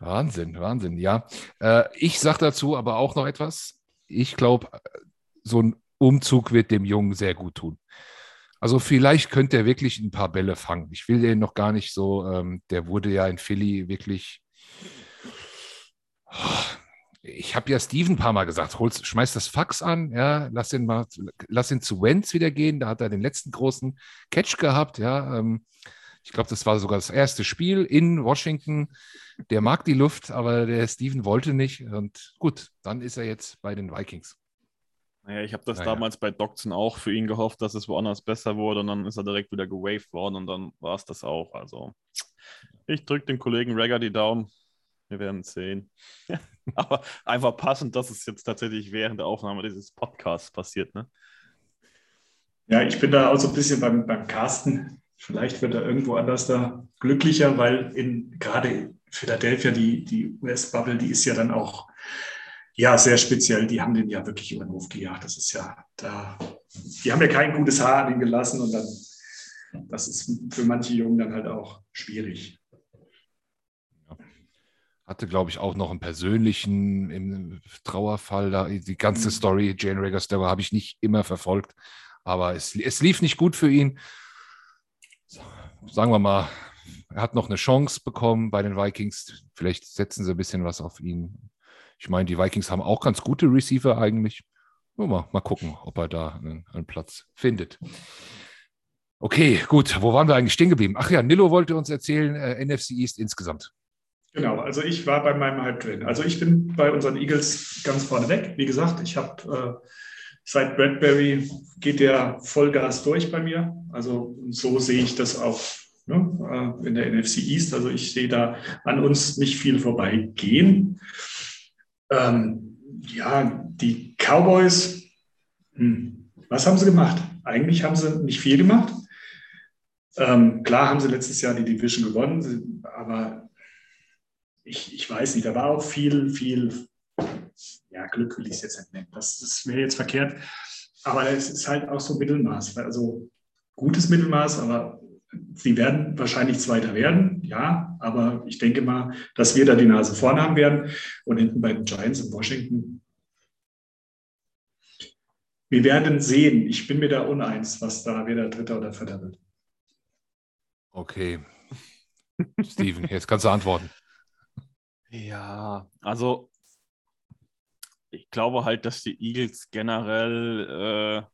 Wahnsinn, Wahnsinn, ja. Äh, ich sage dazu aber auch noch etwas. Ich glaube, so ein Umzug wird dem Jungen sehr gut tun. Also vielleicht könnte er wirklich ein paar Bälle fangen. Ich will den noch gar nicht so, ähm, der wurde ja in Philly wirklich. Ich habe ja Steven ein paar Mal gesagt, hol's, schmeiß das Fax an, ja, lass ihn mal, lass ihn zu Wentz wieder gehen. Da hat er den letzten großen Catch gehabt, ja. Ähm, ich glaube, das war sogar das erste Spiel in Washington. Der mag die Luft, aber der Steven wollte nicht. Und gut, dann ist er jetzt bei den Vikings. Naja, ich habe das naja. damals bei Doxon auch für ihn gehofft, dass es woanders besser wurde. Und dann ist er direkt wieder gewaved worden und dann war es das auch. Also, ich drücke den Kollegen Ragger die Daumen. Wir werden es sehen. *laughs* aber einfach passend, dass es jetzt tatsächlich während der Aufnahme dieses Podcasts passiert, ne? Ja, ich bin da auch so ein bisschen beim, beim Carsten. Vielleicht wird er irgendwo anders da glücklicher, weil in gerade Philadelphia, die, die US-Bubble, die ist ja dann auch ja, sehr speziell. Die haben den ja wirklich über den Hof gejagt. Das ist ja da, die haben ja kein gutes Haar an ihn gelassen und dann, das ist für manche Jungen dann halt auch schwierig. Hatte, glaube ich, auch noch einen persönlichen Trauerfall da. Die ganze mhm. Story, Jane Rager habe ich nicht immer verfolgt. Aber es, es lief nicht gut für ihn sagen wir mal, er hat noch eine Chance bekommen bei den Vikings. Vielleicht setzen sie ein bisschen was auf ihn. Ich meine, die Vikings haben auch ganz gute Receiver eigentlich. Mal, mal gucken, ob er da einen, einen, Platz findet. Okay, gut. Wo waren wir eigentlich stehen geblieben? Ach ja, Nilo wollte uns erzählen, äh, NFC East insgesamt. Genau, also ich war bei meinem Halbtrain. Also ich bin bei unseren Eagles ganz vorne weg. Wie gesagt, ich habe äh, seit Bradbury geht der Vollgas durch bei mir. Also so sehe ich das auch ne, äh, in der NFC East. Also ich sehe da an uns nicht viel vorbeigehen. Ähm, ja, die Cowboys, hm, was haben sie gemacht? Eigentlich haben sie nicht viel gemacht. Ähm, klar haben sie letztes Jahr die Division gewonnen, aber ich, ich weiß nicht, da war auch viel, viel ja, Glück will ich es jetzt nicht nennen. Das, das wäre jetzt verkehrt. Aber es ist halt auch so Mittelmaß. Also gutes Mittelmaß, aber sie werden wahrscheinlich Zweiter werden, ja. Aber ich denke mal, dass wir da die Nase vorne haben werden. Und hinten bei den Giants in Washington. Wir werden sehen. Ich bin mir da uneins, was da wieder Dritter oder Vierter wird. Okay. Steven, jetzt kannst du antworten. Ja, also ich glaube halt, dass die Eagles generell äh,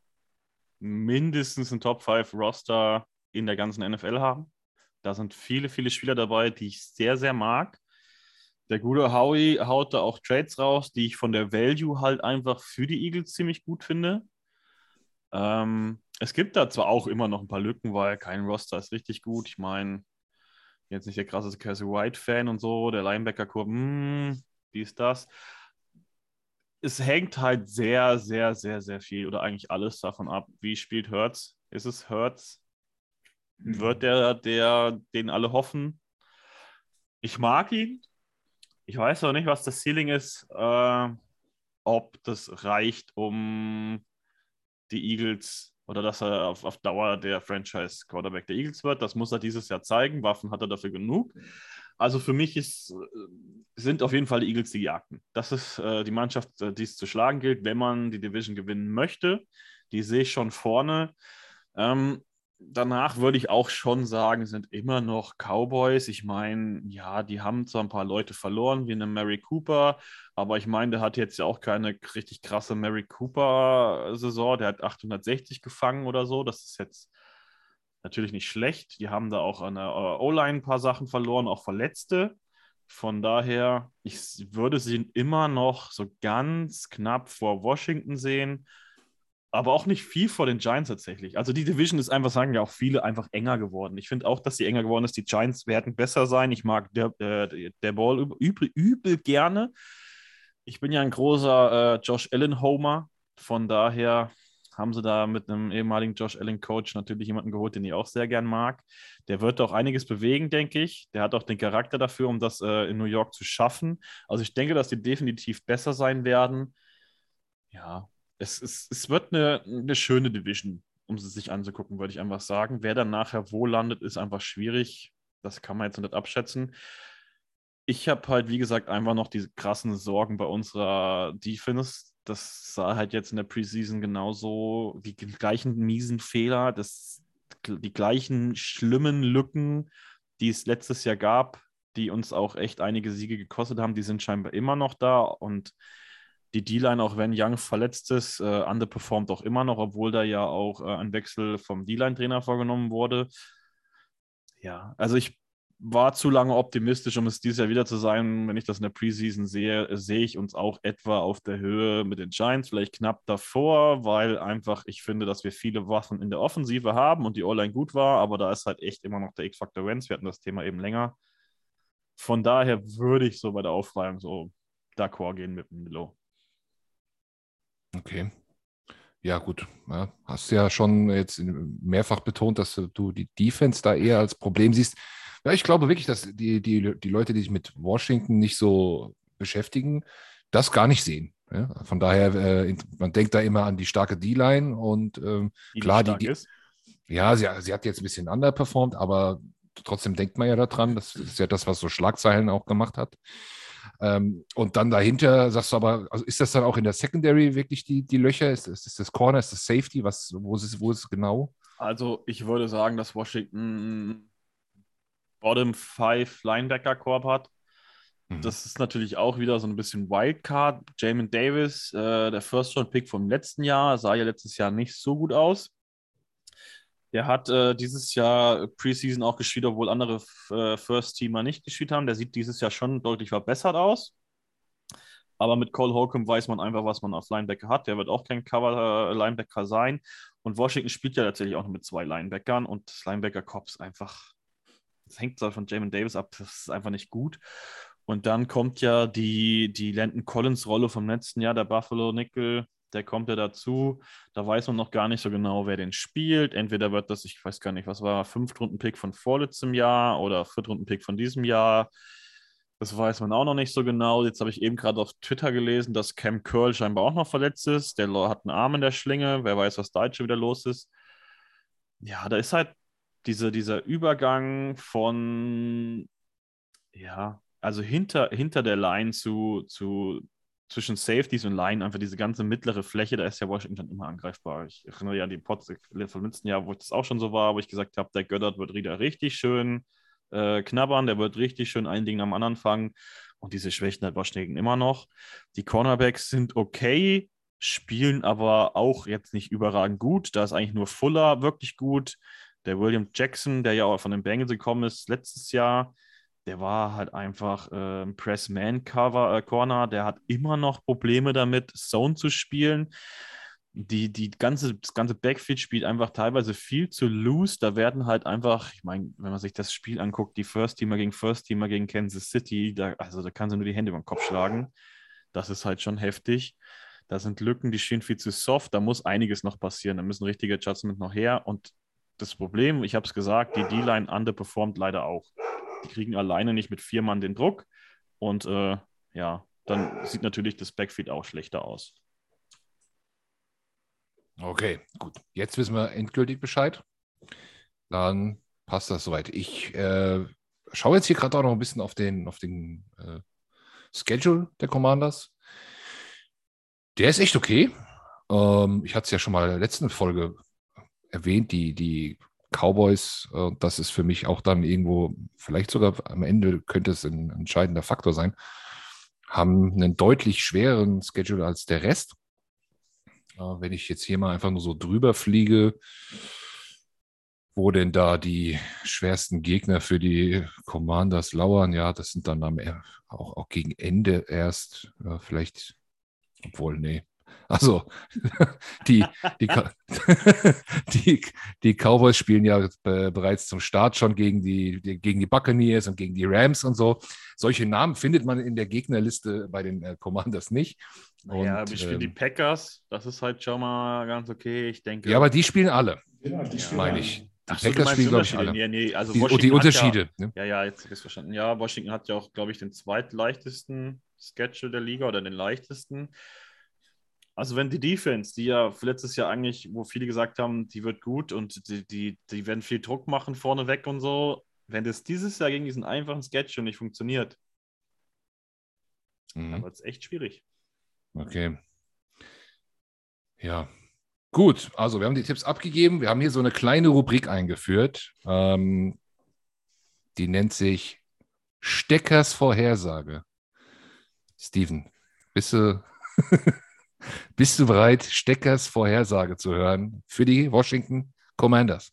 mindestens ein Top 5 Roster in der ganzen NFL haben. Da sind viele, viele Spieler dabei, die ich sehr, sehr mag. Der gute Howie haut da auch Trades raus, die ich von der Value halt einfach für die Eagles ziemlich gut finde. Ähm, es gibt da zwar auch immer noch ein paar Lücken, weil kein Roster ist richtig gut. Ich meine, jetzt nicht der krasse Cassie White-Fan und so, der Linebacker-Kurve, hm, ist das es hängt halt sehr, sehr, sehr, sehr viel oder eigentlich alles davon ab, wie spielt Hertz. Ist es Hertz? Wird mhm. der, der, den alle hoffen? Ich mag ihn. Ich weiß noch nicht, was das Ceiling ist, äh, ob das reicht, um die Eagles oder dass er auf, auf Dauer der Franchise-Quarterback der Eagles wird. Das muss er dieses Jahr zeigen. Waffen hat er dafür genug. Also für mich ist, äh, sind auf jeden Fall die Eagles die Jagden. Das ist äh, die Mannschaft, äh, die es zu schlagen gilt, wenn man die Division gewinnen möchte. Die sehe ich schon vorne. Ähm, danach würde ich auch schon sagen, sind immer noch Cowboys. Ich meine, ja, die haben zwar ein paar Leute verloren, wie eine Mary Cooper, aber ich meine, der hat jetzt ja auch keine richtig krasse Mary Cooper-Saison. Der hat 860 gefangen oder so. Das ist jetzt natürlich nicht schlecht. Die haben da auch an der äh, O-Line ein paar Sachen verloren, auch Verletzte. Von daher, ich würde sie immer noch so ganz knapp vor Washington sehen aber auch nicht viel vor den Giants tatsächlich. Also die Division ist einfach, sagen ja auch viele, einfach enger geworden. Ich finde auch, dass sie enger geworden ist. Die Giants werden besser sein. Ich mag der, der, der Ball übel, übel gerne. Ich bin ja ein großer äh, Josh Allen-Homer. Von daher haben sie da mit einem ehemaligen Josh Allen-Coach natürlich jemanden geholt, den ich auch sehr gern mag. Der wird auch einiges bewegen, denke ich. Der hat auch den Charakter dafür, um das äh, in New York zu schaffen. Also ich denke, dass die definitiv besser sein werden. Ja, es, es, es wird eine, eine schöne Division, um sie sich anzugucken, würde ich einfach sagen. Wer dann nachher wo landet, ist einfach schwierig. Das kann man jetzt nicht abschätzen. Ich habe halt, wie gesagt, einfach noch diese krassen Sorgen bei unserer Defense. Das sah halt jetzt in der Preseason genauso, die gleichen miesen Fehler, das, die gleichen schlimmen Lücken, die es letztes Jahr gab, die uns auch echt einige Siege gekostet haben, die sind scheinbar immer noch da. Und die D-Line, auch wenn Young verletzt ist, äh, underperformt auch immer noch, obwohl da ja auch äh, ein Wechsel vom D-Line-Trainer vorgenommen wurde. Ja, also ich war zu lange optimistisch, um es dieses Jahr wieder zu sein. Wenn ich das in der Preseason sehe, sehe ich uns auch etwa auf der Höhe mit den Giants, vielleicht knapp davor, weil einfach ich finde, dass wir viele Waffen in der Offensive haben und die O-Line gut war, aber da ist halt echt immer noch der X-Factor Wentz. Wir hatten das Thema eben länger. Von daher würde ich so bei der Aufreihung so d'accord gehen mit Milo. Okay. Ja, gut. Ja, hast ja schon jetzt mehrfach betont, dass du die Defense da eher als Problem siehst. Ja, ich glaube wirklich, dass die, die, die Leute, die sich mit Washington nicht so beschäftigen, das gar nicht sehen. Ja, von daher, äh, man denkt da immer an die starke D-Line und ähm, die klar, die, die ja, sie, sie hat jetzt ein bisschen underperformed, aber trotzdem denkt man ja daran. Das ist ja das, was so Schlagzeilen auch gemacht hat. Ähm, und dann dahinter sagst du aber, also ist das dann auch in der Secondary wirklich die, die Löcher? Ist, ist, ist das Corner, ist das Safety? Was, wo, ist es, wo ist es genau? Also ich würde sagen, dass Washington Bottom 5 Linebacker Korb hat. Mhm. Das ist natürlich auch wieder so ein bisschen Wildcard. Jamin Davis, äh, der First-Round-Pick vom letzten Jahr, sah ja letztes Jahr nicht so gut aus. Der hat äh, dieses Jahr Preseason auch gespielt, obwohl andere äh, First-Teamer nicht gespielt haben. Der sieht dieses Jahr schon deutlich verbessert aus. Aber mit Cole Holcomb weiß man einfach, was man auf Linebacker hat. Der wird auch kein Cover-Linebacker sein. Und Washington spielt ja tatsächlich auch noch mit zwei Linebackern. Und das Linebacker-Cops einfach, das hängt zwar von Jamin Davis ab, das ist einfach nicht gut. Und dann kommt ja die, die Landon Collins-Rolle vom letzten Jahr, der Buffalo Nickel, der kommt ja dazu. Da weiß man noch gar nicht so genau, wer den spielt. Entweder wird das, ich weiß gar nicht, was war, Fünftrunden-Pick von vorletztem Jahr oder Viertrunden-Pick von diesem Jahr. Das weiß man auch noch nicht so genau. Jetzt habe ich eben gerade auf Twitter gelesen, dass Cam Curl scheinbar auch noch verletzt ist. Der hat einen Arm in der Schlinge. Wer weiß, was da jetzt schon wieder los ist. Ja, da ist halt diese, dieser Übergang von, ja, also hinter, hinter der Line zu, zu zwischen Safeties und Line, einfach diese ganze mittlere Fläche, da ist ja Washington immer angreifbar. Ich erinnere ja an die Pots vom letzten Jahr, wo das auch schon so war, wo ich gesagt habe, der Göttert wird wieder richtig schön äh, knabbern, der wird richtig schön ein Ding am anderen fangen. Und diese Schwächen hat Washington immer noch. Die Cornerbacks sind okay, spielen aber auch jetzt nicht überragend gut. Da ist eigentlich nur Fuller wirklich gut. Der William Jackson, der ja auch von den Bengals gekommen ist letztes Jahr, der war halt einfach äh, Press-Man-Cover, äh, der hat immer noch Probleme damit, Zone zu spielen. Die, die ganze, das ganze Backfield spielt einfach teilweise viel zu loose. Da werden halt einfach, ich meine, wenn man sich das Spiel anguckt, die First-Teamer gegen First-Teamer gegen Kansas City, da, also da kann sie nur die Hände über den Kopf schlagen. Das ist halt schon heftig. Da sind Lücken, die stehen viel zu soft. Da muss einiges noch passieren. Da müssen richtige Adjustments noch her. Und das Problem, ich habe es gesagt, die D-Line underperformt leider auch. Die kriegen alleine nicht mit vier Mann den Druck. Und äh, ja, dann sieht natürlich das Backfield auch schlechter aus. Okay, gut. Jetzt wissen wir endgültig Bescheid. Dann passt das soweit. Ich äh, schaue jetzt hier gerade auch noch ein bisschen auf den, auf den äh, Schedule der Commanders. Der ist echt okay. Ähm, ich hatte es ja schon mal in der letzten Folge erwähnt. Die, die Cowboys, äh, das ist für mich auch dann irgendwo, vielleicht sogar am Ende könnte es ein entscheidender Faktor sein, haben einen deutlich schwereren Schedule als der Rest. Äh, wenn ich jetzt hier mal einfach nur so drüber fliege, wo denn da die schwersten Gegner für die Commanders lauern, ja, das sind dann am, auch, gegen Ende erst, ja, vielleicht, obwohl, nee, also *laughs* die, die, *laughs* die, die Cowboys spielen ja bereits zum Start schon gegen die, die, gegen die Buccaneers und gegen die Rams und so. Solche Namen findet man in der Gegnerliste bei den äh, Commanders nicht. Und, ja, wir spielen ähm, die Packers. Das ist halt schon mal ganz okay. Ich denke. Ja, aber die spielen alle. Ja, die spielen meine ich. Die so, Packers spielen, glaube ich, alle. Nee, nee, also die, die Unterschiede. Ja, ne? ja, ja, jetzt habe ich es verstanden. Ja, Washington hat ja auch, glaube ich, den zweitleichtesten Schedule der Liga oder den leichtesten. Also wenn die Defense, die ja letztes Jahr eigentlich, wo viele gesagt haben, die wird gut und die, die, die werden viel Druck machen vorneweg und so, wenn das dieses Jahr gegen diesen einfachen Sketch nicht funktioniert, mhm. dann wird es echt schwierig. Okay. Ja. Gut, also wir haben die Tipps abgegeben. Wir haben hier so eine kleine Rubrik eingeführt. Ähm, die nennt sich Steckers Vorhersage. Steven, bist du *laughs* Bist du bereit, Steckers Vorhersage zu hören für die Washington Commanders?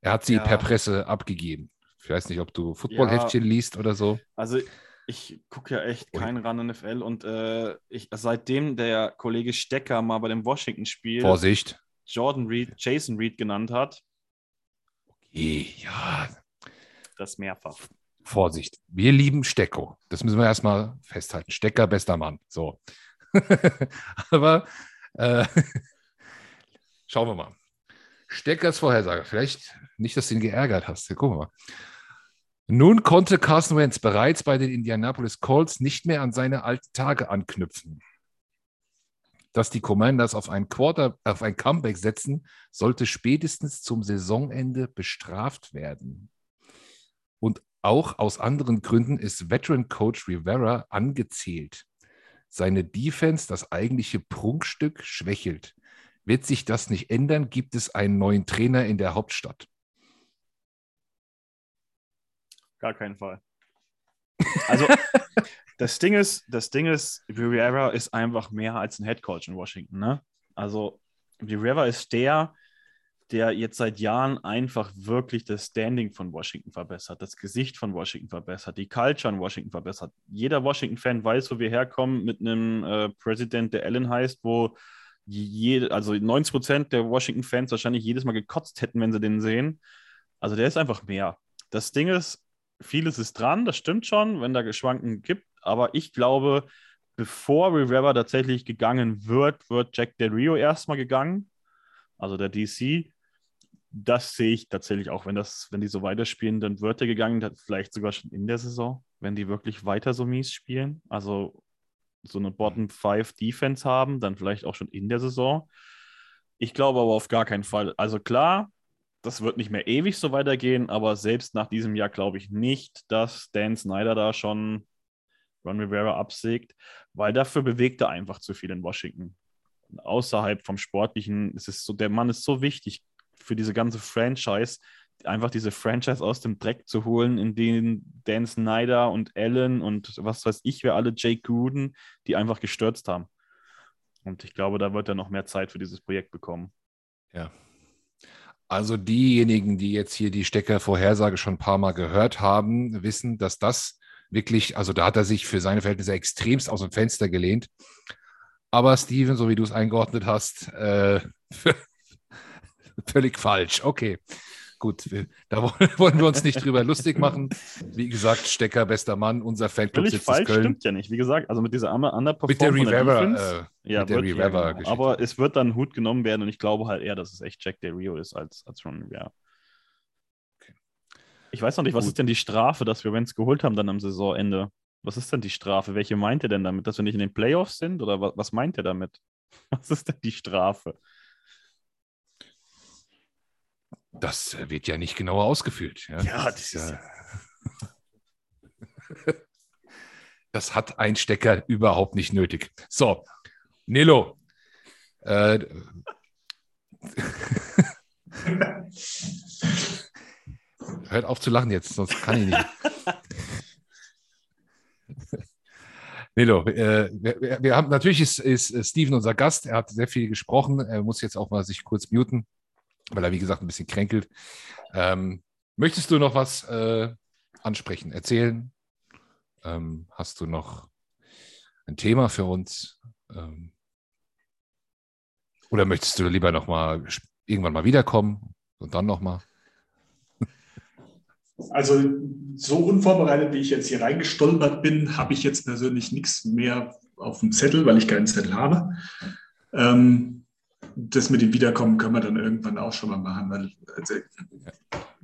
Er hat sie ja. per Presse abgegeben. Ich weiß nicht, ob du Footballheftchen ja. liest oder so. Also ich gucke ja echt keinen ran NFL und äh, ich, seitdem der Kollege Stecker mal bei dem Washington-Spiel Vorsicht. Jordan Reed, Jason Reed genannt hat. Okay, ja. Das mehrfach. Vorsicht. Wir lieben Stecko. Das müssen wir erstmal festhalten. Stecker, bester Mann. So. *laughs* Aber äh, *laughs* schauen wir mal. Steckers Vorhersage. Vielleicht nicht, dass du ihn geärgert hast. gucken wir mal. Nun konnte Carson Wentz bereits bei den Indianapolis Colts nicht mehr an seine alten Tage anknüpfen. Dass die Commanders auf ein, Quarter, auf ein Comeback setzen, sollte spätestens zum Saisonende bestraft werden. Und auch aus anderen Gründen ist Veteran Coach Rivera angezählt seine Defense, das eigentliche Prunkstück, schwächelt. Wird sich das nicht ändern, gibt es einen neuen Trainer in der Hauptstadt. Gar keinen Fall. Also, *laughs* das Ding ist, das Ding ist, Rivera ist einfach mehr als ein Headcoach in Washington. Ne? Also, Rivera ist der, der jetzt seit Jahren einfach wirklich das Standing von Washington verbessert, das Gesicht von Washington verbessert, die Culture in Washington verbessert. Jeder Washington-Fan weiß, wo wir herkommen mit einem äh, Präsident, der Allen heißt, wo jede, also 90 Prozent der Washington-Fans wahrscheinlich jedes Mal gekotzt hätten, wenn sie den sehen. Also der ist einfach mehr. Das Ding ist, vieles ist dran, das stimmt schon, wenn da Geschwanken gibt, aber ich glaube, bevor Rivera tatsächlich gegangen wird, wird Jack Del Rio erstmal gegangen, also der DC das sehe ich tatsächlich auch, wenn das, wenn die so weiterspielen, dann wird er gegangen, vielleicht sogar schon in der Saison, wenn die wirklich weiter so mies spielen. Also so eine Bottom 5 Defense haben, dann vielleicht auch schon in der Saison. Ich glaube aber auf gar keinen Fall. Also klar, das wird nicht mehr ewig so weitergehen, aber selbst nach diesem Jahr glaube ich nicht, dass Dan Snyder da schon Ron Rivera absägt, weil dafür bewegt er einfach zu viel in Washington. Außerhalb vom Sportlichen ist es so, der Mann ist so wichtig für diese ganze Franchise, einfach diese Franchise aus dem Dreck zu holen, in denen Dan Snyder und Allen und was weiß ich, wer alle, Jake Gruden, die einfach gestürzt haben. Und ich glaube, da wird er noch mehr Zeit für dieses Projekt bekommen. Ja. Also diejenigen, die jetzt hier die Stecker-Vorhersage schon ein paar Mal gehört haben, wissen, dass das wirklich, also da hat er sich für seine Verhältnisse extremst aus dem Fenster gelehnt. Aber Steven, so wie du es eingeordnet hast, äh, Völlig falsch. Okay. Gut, da *laughs* wollen wir uns nicht drüber lustig machen. Wie gesagt, Stecker, bester Mann, unser Fanclub Völlig sitzt falsch Köln. stimmt ja nicht. Wie gesagt, also mit dieser Underperformance mit der Revever, äh, ja, mit der Revever ja, genau. Aber es wird dann Hut genommen werden und ich glaube halt eher, dass es echt Jack Del Rio ist als, als Ron Rivera. Okay. Ich weiß noch nicht, was Gut. ist denn die Strafe, dass wir Wenz geholt haben dann am Saisonende? Was ist denn die Strafe? Welche meint er denn damit? Dass wir nicht in den Playoffs sind? Oder was, was meint er damit? *laughs* Was ist denn die Strafe? Das äh, wird ja nicht genauer ausgeführt. Ja, ja das, ist ja. *laughs* das hat ein Stecker überhaupt nicht nötig. So, Nilo. Äh, *laughs* Hört auf zu lachen jetzt, sonst kann ich nicht. *laughs* Nilo, äh, wir, wir, haben natürlich ist, ist Steven unser Gast. Er hat sehr viel gesprochen. Er muss jetzt auch mal sich kurz muten, weil er wie gesagt ein bisschen kränkelt. Ähm, möchtest du noch was äh, ansprechen, erzählen? Ähm, hast du noch ein Thema für uns? Ähm, oder möchtest du lieber noch mal irgendwann mal wiederkommen und dann noch mal? *laughs* Also so unvorbereitet, wie ich jetzt hier reingestolpert bin, habe ich jetzt persönlich nichts mehr auf dem Zettel, weil ich keinen Zettel habe. Ähm, das mit dem Wiederkommen können wir dann irgendwann auch schon mal machen, weil also,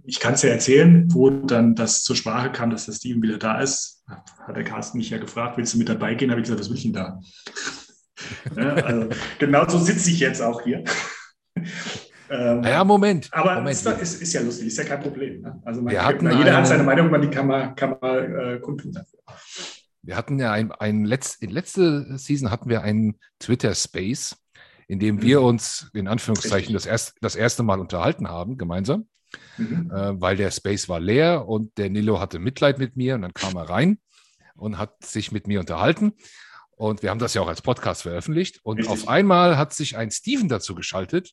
ich kann es ja erzählen, wo dann das zur Sprache kam, dass der Steven wieder da ist. Hat der Carsten mich ja gefragt, willst du mit dabei gehen? Habe ich gesagt, was will ich denn da? *laughs* ja, also, genauso sitze ich jetzt auch hier. Ähm, ja, Moment. Aber Moment. Ist, ist, ist, ja lustig, ist ja kein Problem. Ne? Also man, jeder eine, hat seine Meinung, man die kann man, kann man äh, kundtun dafür. Wir hatten ja ein, ein Letz, in letzte Season hatten wir einen Twitter-Space, in dem mhm. wir uns in Anführungszeichen das, erst, das erste Mal unterhalten haben, gemeinsam, mhm. äh, weil der Space war leer und der Nilo hatte Mitleid mit mir und dann kam er rein und hat sich mit mir unterhalten. Und wir haben das ja auch als Podcast veröffentlicht. Und Richtig. auf einmal hat sich ein Steven dazu geschaltet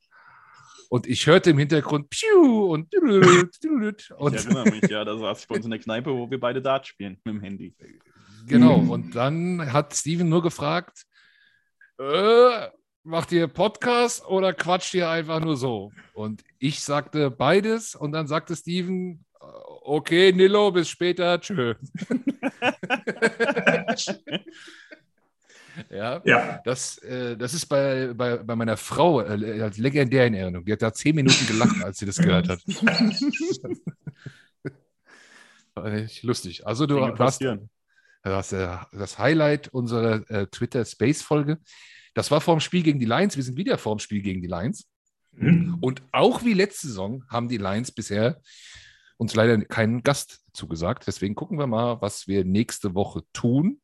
und ich hörte im Hintergrund Piu und, und Ich erinnere mich, ja, da saß ich bei uns in der *laughs* Kneipe, wo wir beide Dart spielen mit dem Handy. Genau, mhm. und dann hat Steven nur gefragt, äh, macht ihr Podcast oder quatscht ihr einfach nur so? Und ich sagte beides und dann sagte Steven, okay, Nilo, bis später, tschö. *laughs* Ja, ja. Das, äh, das ist bei, bei, bei meiner Frau äh, legendär in Erinnerung. Die hat da zehn Minuten gelacht, als sie das gehört hat. War echt lustig. Also du hast, das, äh, das Highlight unserer äh, Twitter Space Folge. Das war vorm Spiel gegen die Lions. Wir sind wieder vorm Spiel gegen die Lions. Mhm. Und auch wie letzte Saison haben die Lions bisher uns leider keinen Gast zugesagt. Deswegen gucken wir mal, was wir nächste Woche tun.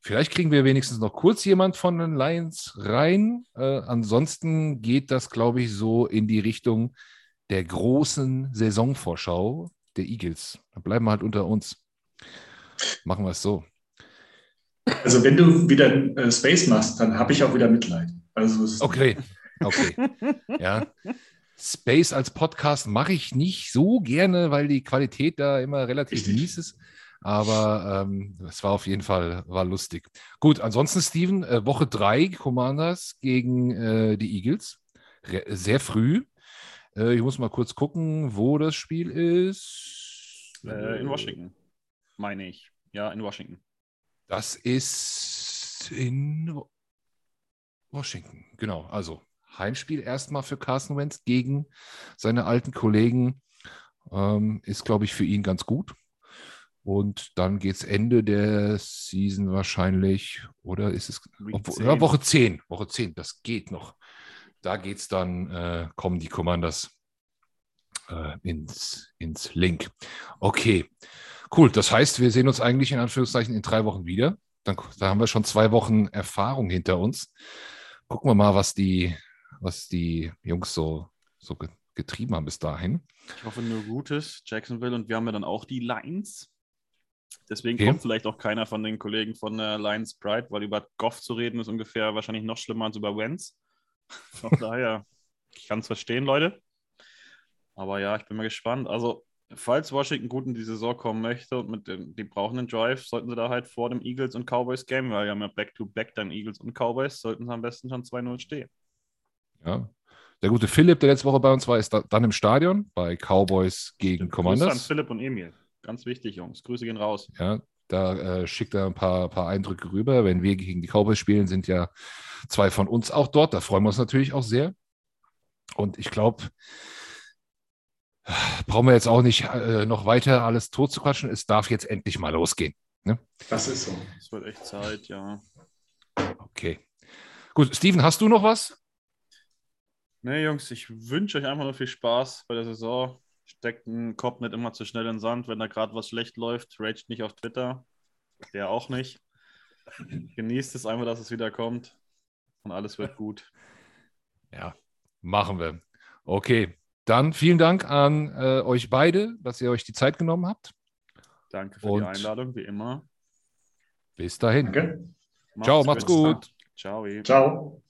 Vielleicht kriegen wir wenigstens noch kurz jemand von den Lions rein. Äh, ansonsten geht das, glaube ich, so in die Richtung der großen Saisonvorschau der Eagles. Dann bleiben wir halt unter uns. Machen wir es so. Also wenn du wieder äh, Space machst, dann habe ich auch wieder Mitleid. Also okay, *laughs* okay. ja. Space als Podcast mache ich nicht so gerne, weil die Qualität da immer relativ Richtig. mies ist. Aber ähm, es war auf jeden Fall war lustig. Gut, ansonsten, Steven, äh, Woche 3 Commanders gegen äh, die Eagles. Re sehr früh. Äh, ich muss mal kurz gucken, wo das Spiel ist. Äh, in Washington, meine ich. Ja, in Washington. Das ist in Washington, genau. Also Heimspiel erstmal für Carson Wentz gegen seine alten Kollegen. Ähm, ist, glaube ich, für ihn ganz gut. Und dann geht es Ende der Season wahrscheinlich, oder ist es obwohl, ja, Woche 10, Woche 10, das geht noch. Da geht es dann, äh, kommen die Commanders äh, ins, ins Link. Okay, cool. Das heißt, wir sehen uns eigentlich in Anführungszeichen in drei Wochen wieder. Dann, da haben wir schon zwei Wochen Erfahrung hinter uns. Gucken wir mal, was die, was die Jungs so, so getrieben haben bis dahin. Ich hoffe nur Gutes, Jacksonville. Und wir haben ja dann auch die Lines. Deswegen okay. kommt vielleicht auch keiner von den Kollegen von äh, Lions Pride, weil über Goff zu reden ist ungefähr wahrscheinlich noch schlimmer als über Wenz. Von *laughs* daher, ich kann es verstehen, Leute. Aber ja, ich bin mal gespannt. Also, falls Washington gut in die Saison kommen möchte und mit dem, die brauchen einen Drive, sollten sie da halt vor dem Eagles und Cowboys Game, weil wir haben ja Back-to-Back -back dann Eagles und Cowboys, sollten sie am besten schon 2-0 stehen. Ja. Der gute Philipp, der letzte Woche bei uns war, ist da, dann im Stadion bei Cowboys gegen Commanders. Grüße an Philipp und Emil. Ganz wichtig, Jungs. Grüße gehen raus. Ja, da äh, schickt er ein paar, paar Eindrücke rüber. Wenn wir gegen die Cowboys spielen, sind ja zwei von uns auch dort. Da freuen wir uns natürlich auch sehr. Und ich glaube, brauchen wir jetzt auch nicht äh, noch weiter alles tot zu quatschen. Es darf jetzt endlich mal losgehen. Ne? Das ist so. Es wird echt Zeit, ja. Okay. Gut, Steven, hast du noch was? Nee, Jungs, ich wünsche euch einfach nur viel Spaß bei der Saison steckt den Kopf nicht immer zu schnell in den Sand, wenn da gerade was schlecht läuft. Raged nicht auf Twitter. Der auch nicht. Genießt es einfach, dass es wieder kommt. Und alles wird gut. Ja, machen wir. Okay. Dann vielen Dank an äh, euch beide, dass ihr euch die Zeit genommen habt. Danke für Und- die Einladung, wie immer. Bis dahin. Danke. Ciao, macht's gut. Ciao. Ciao.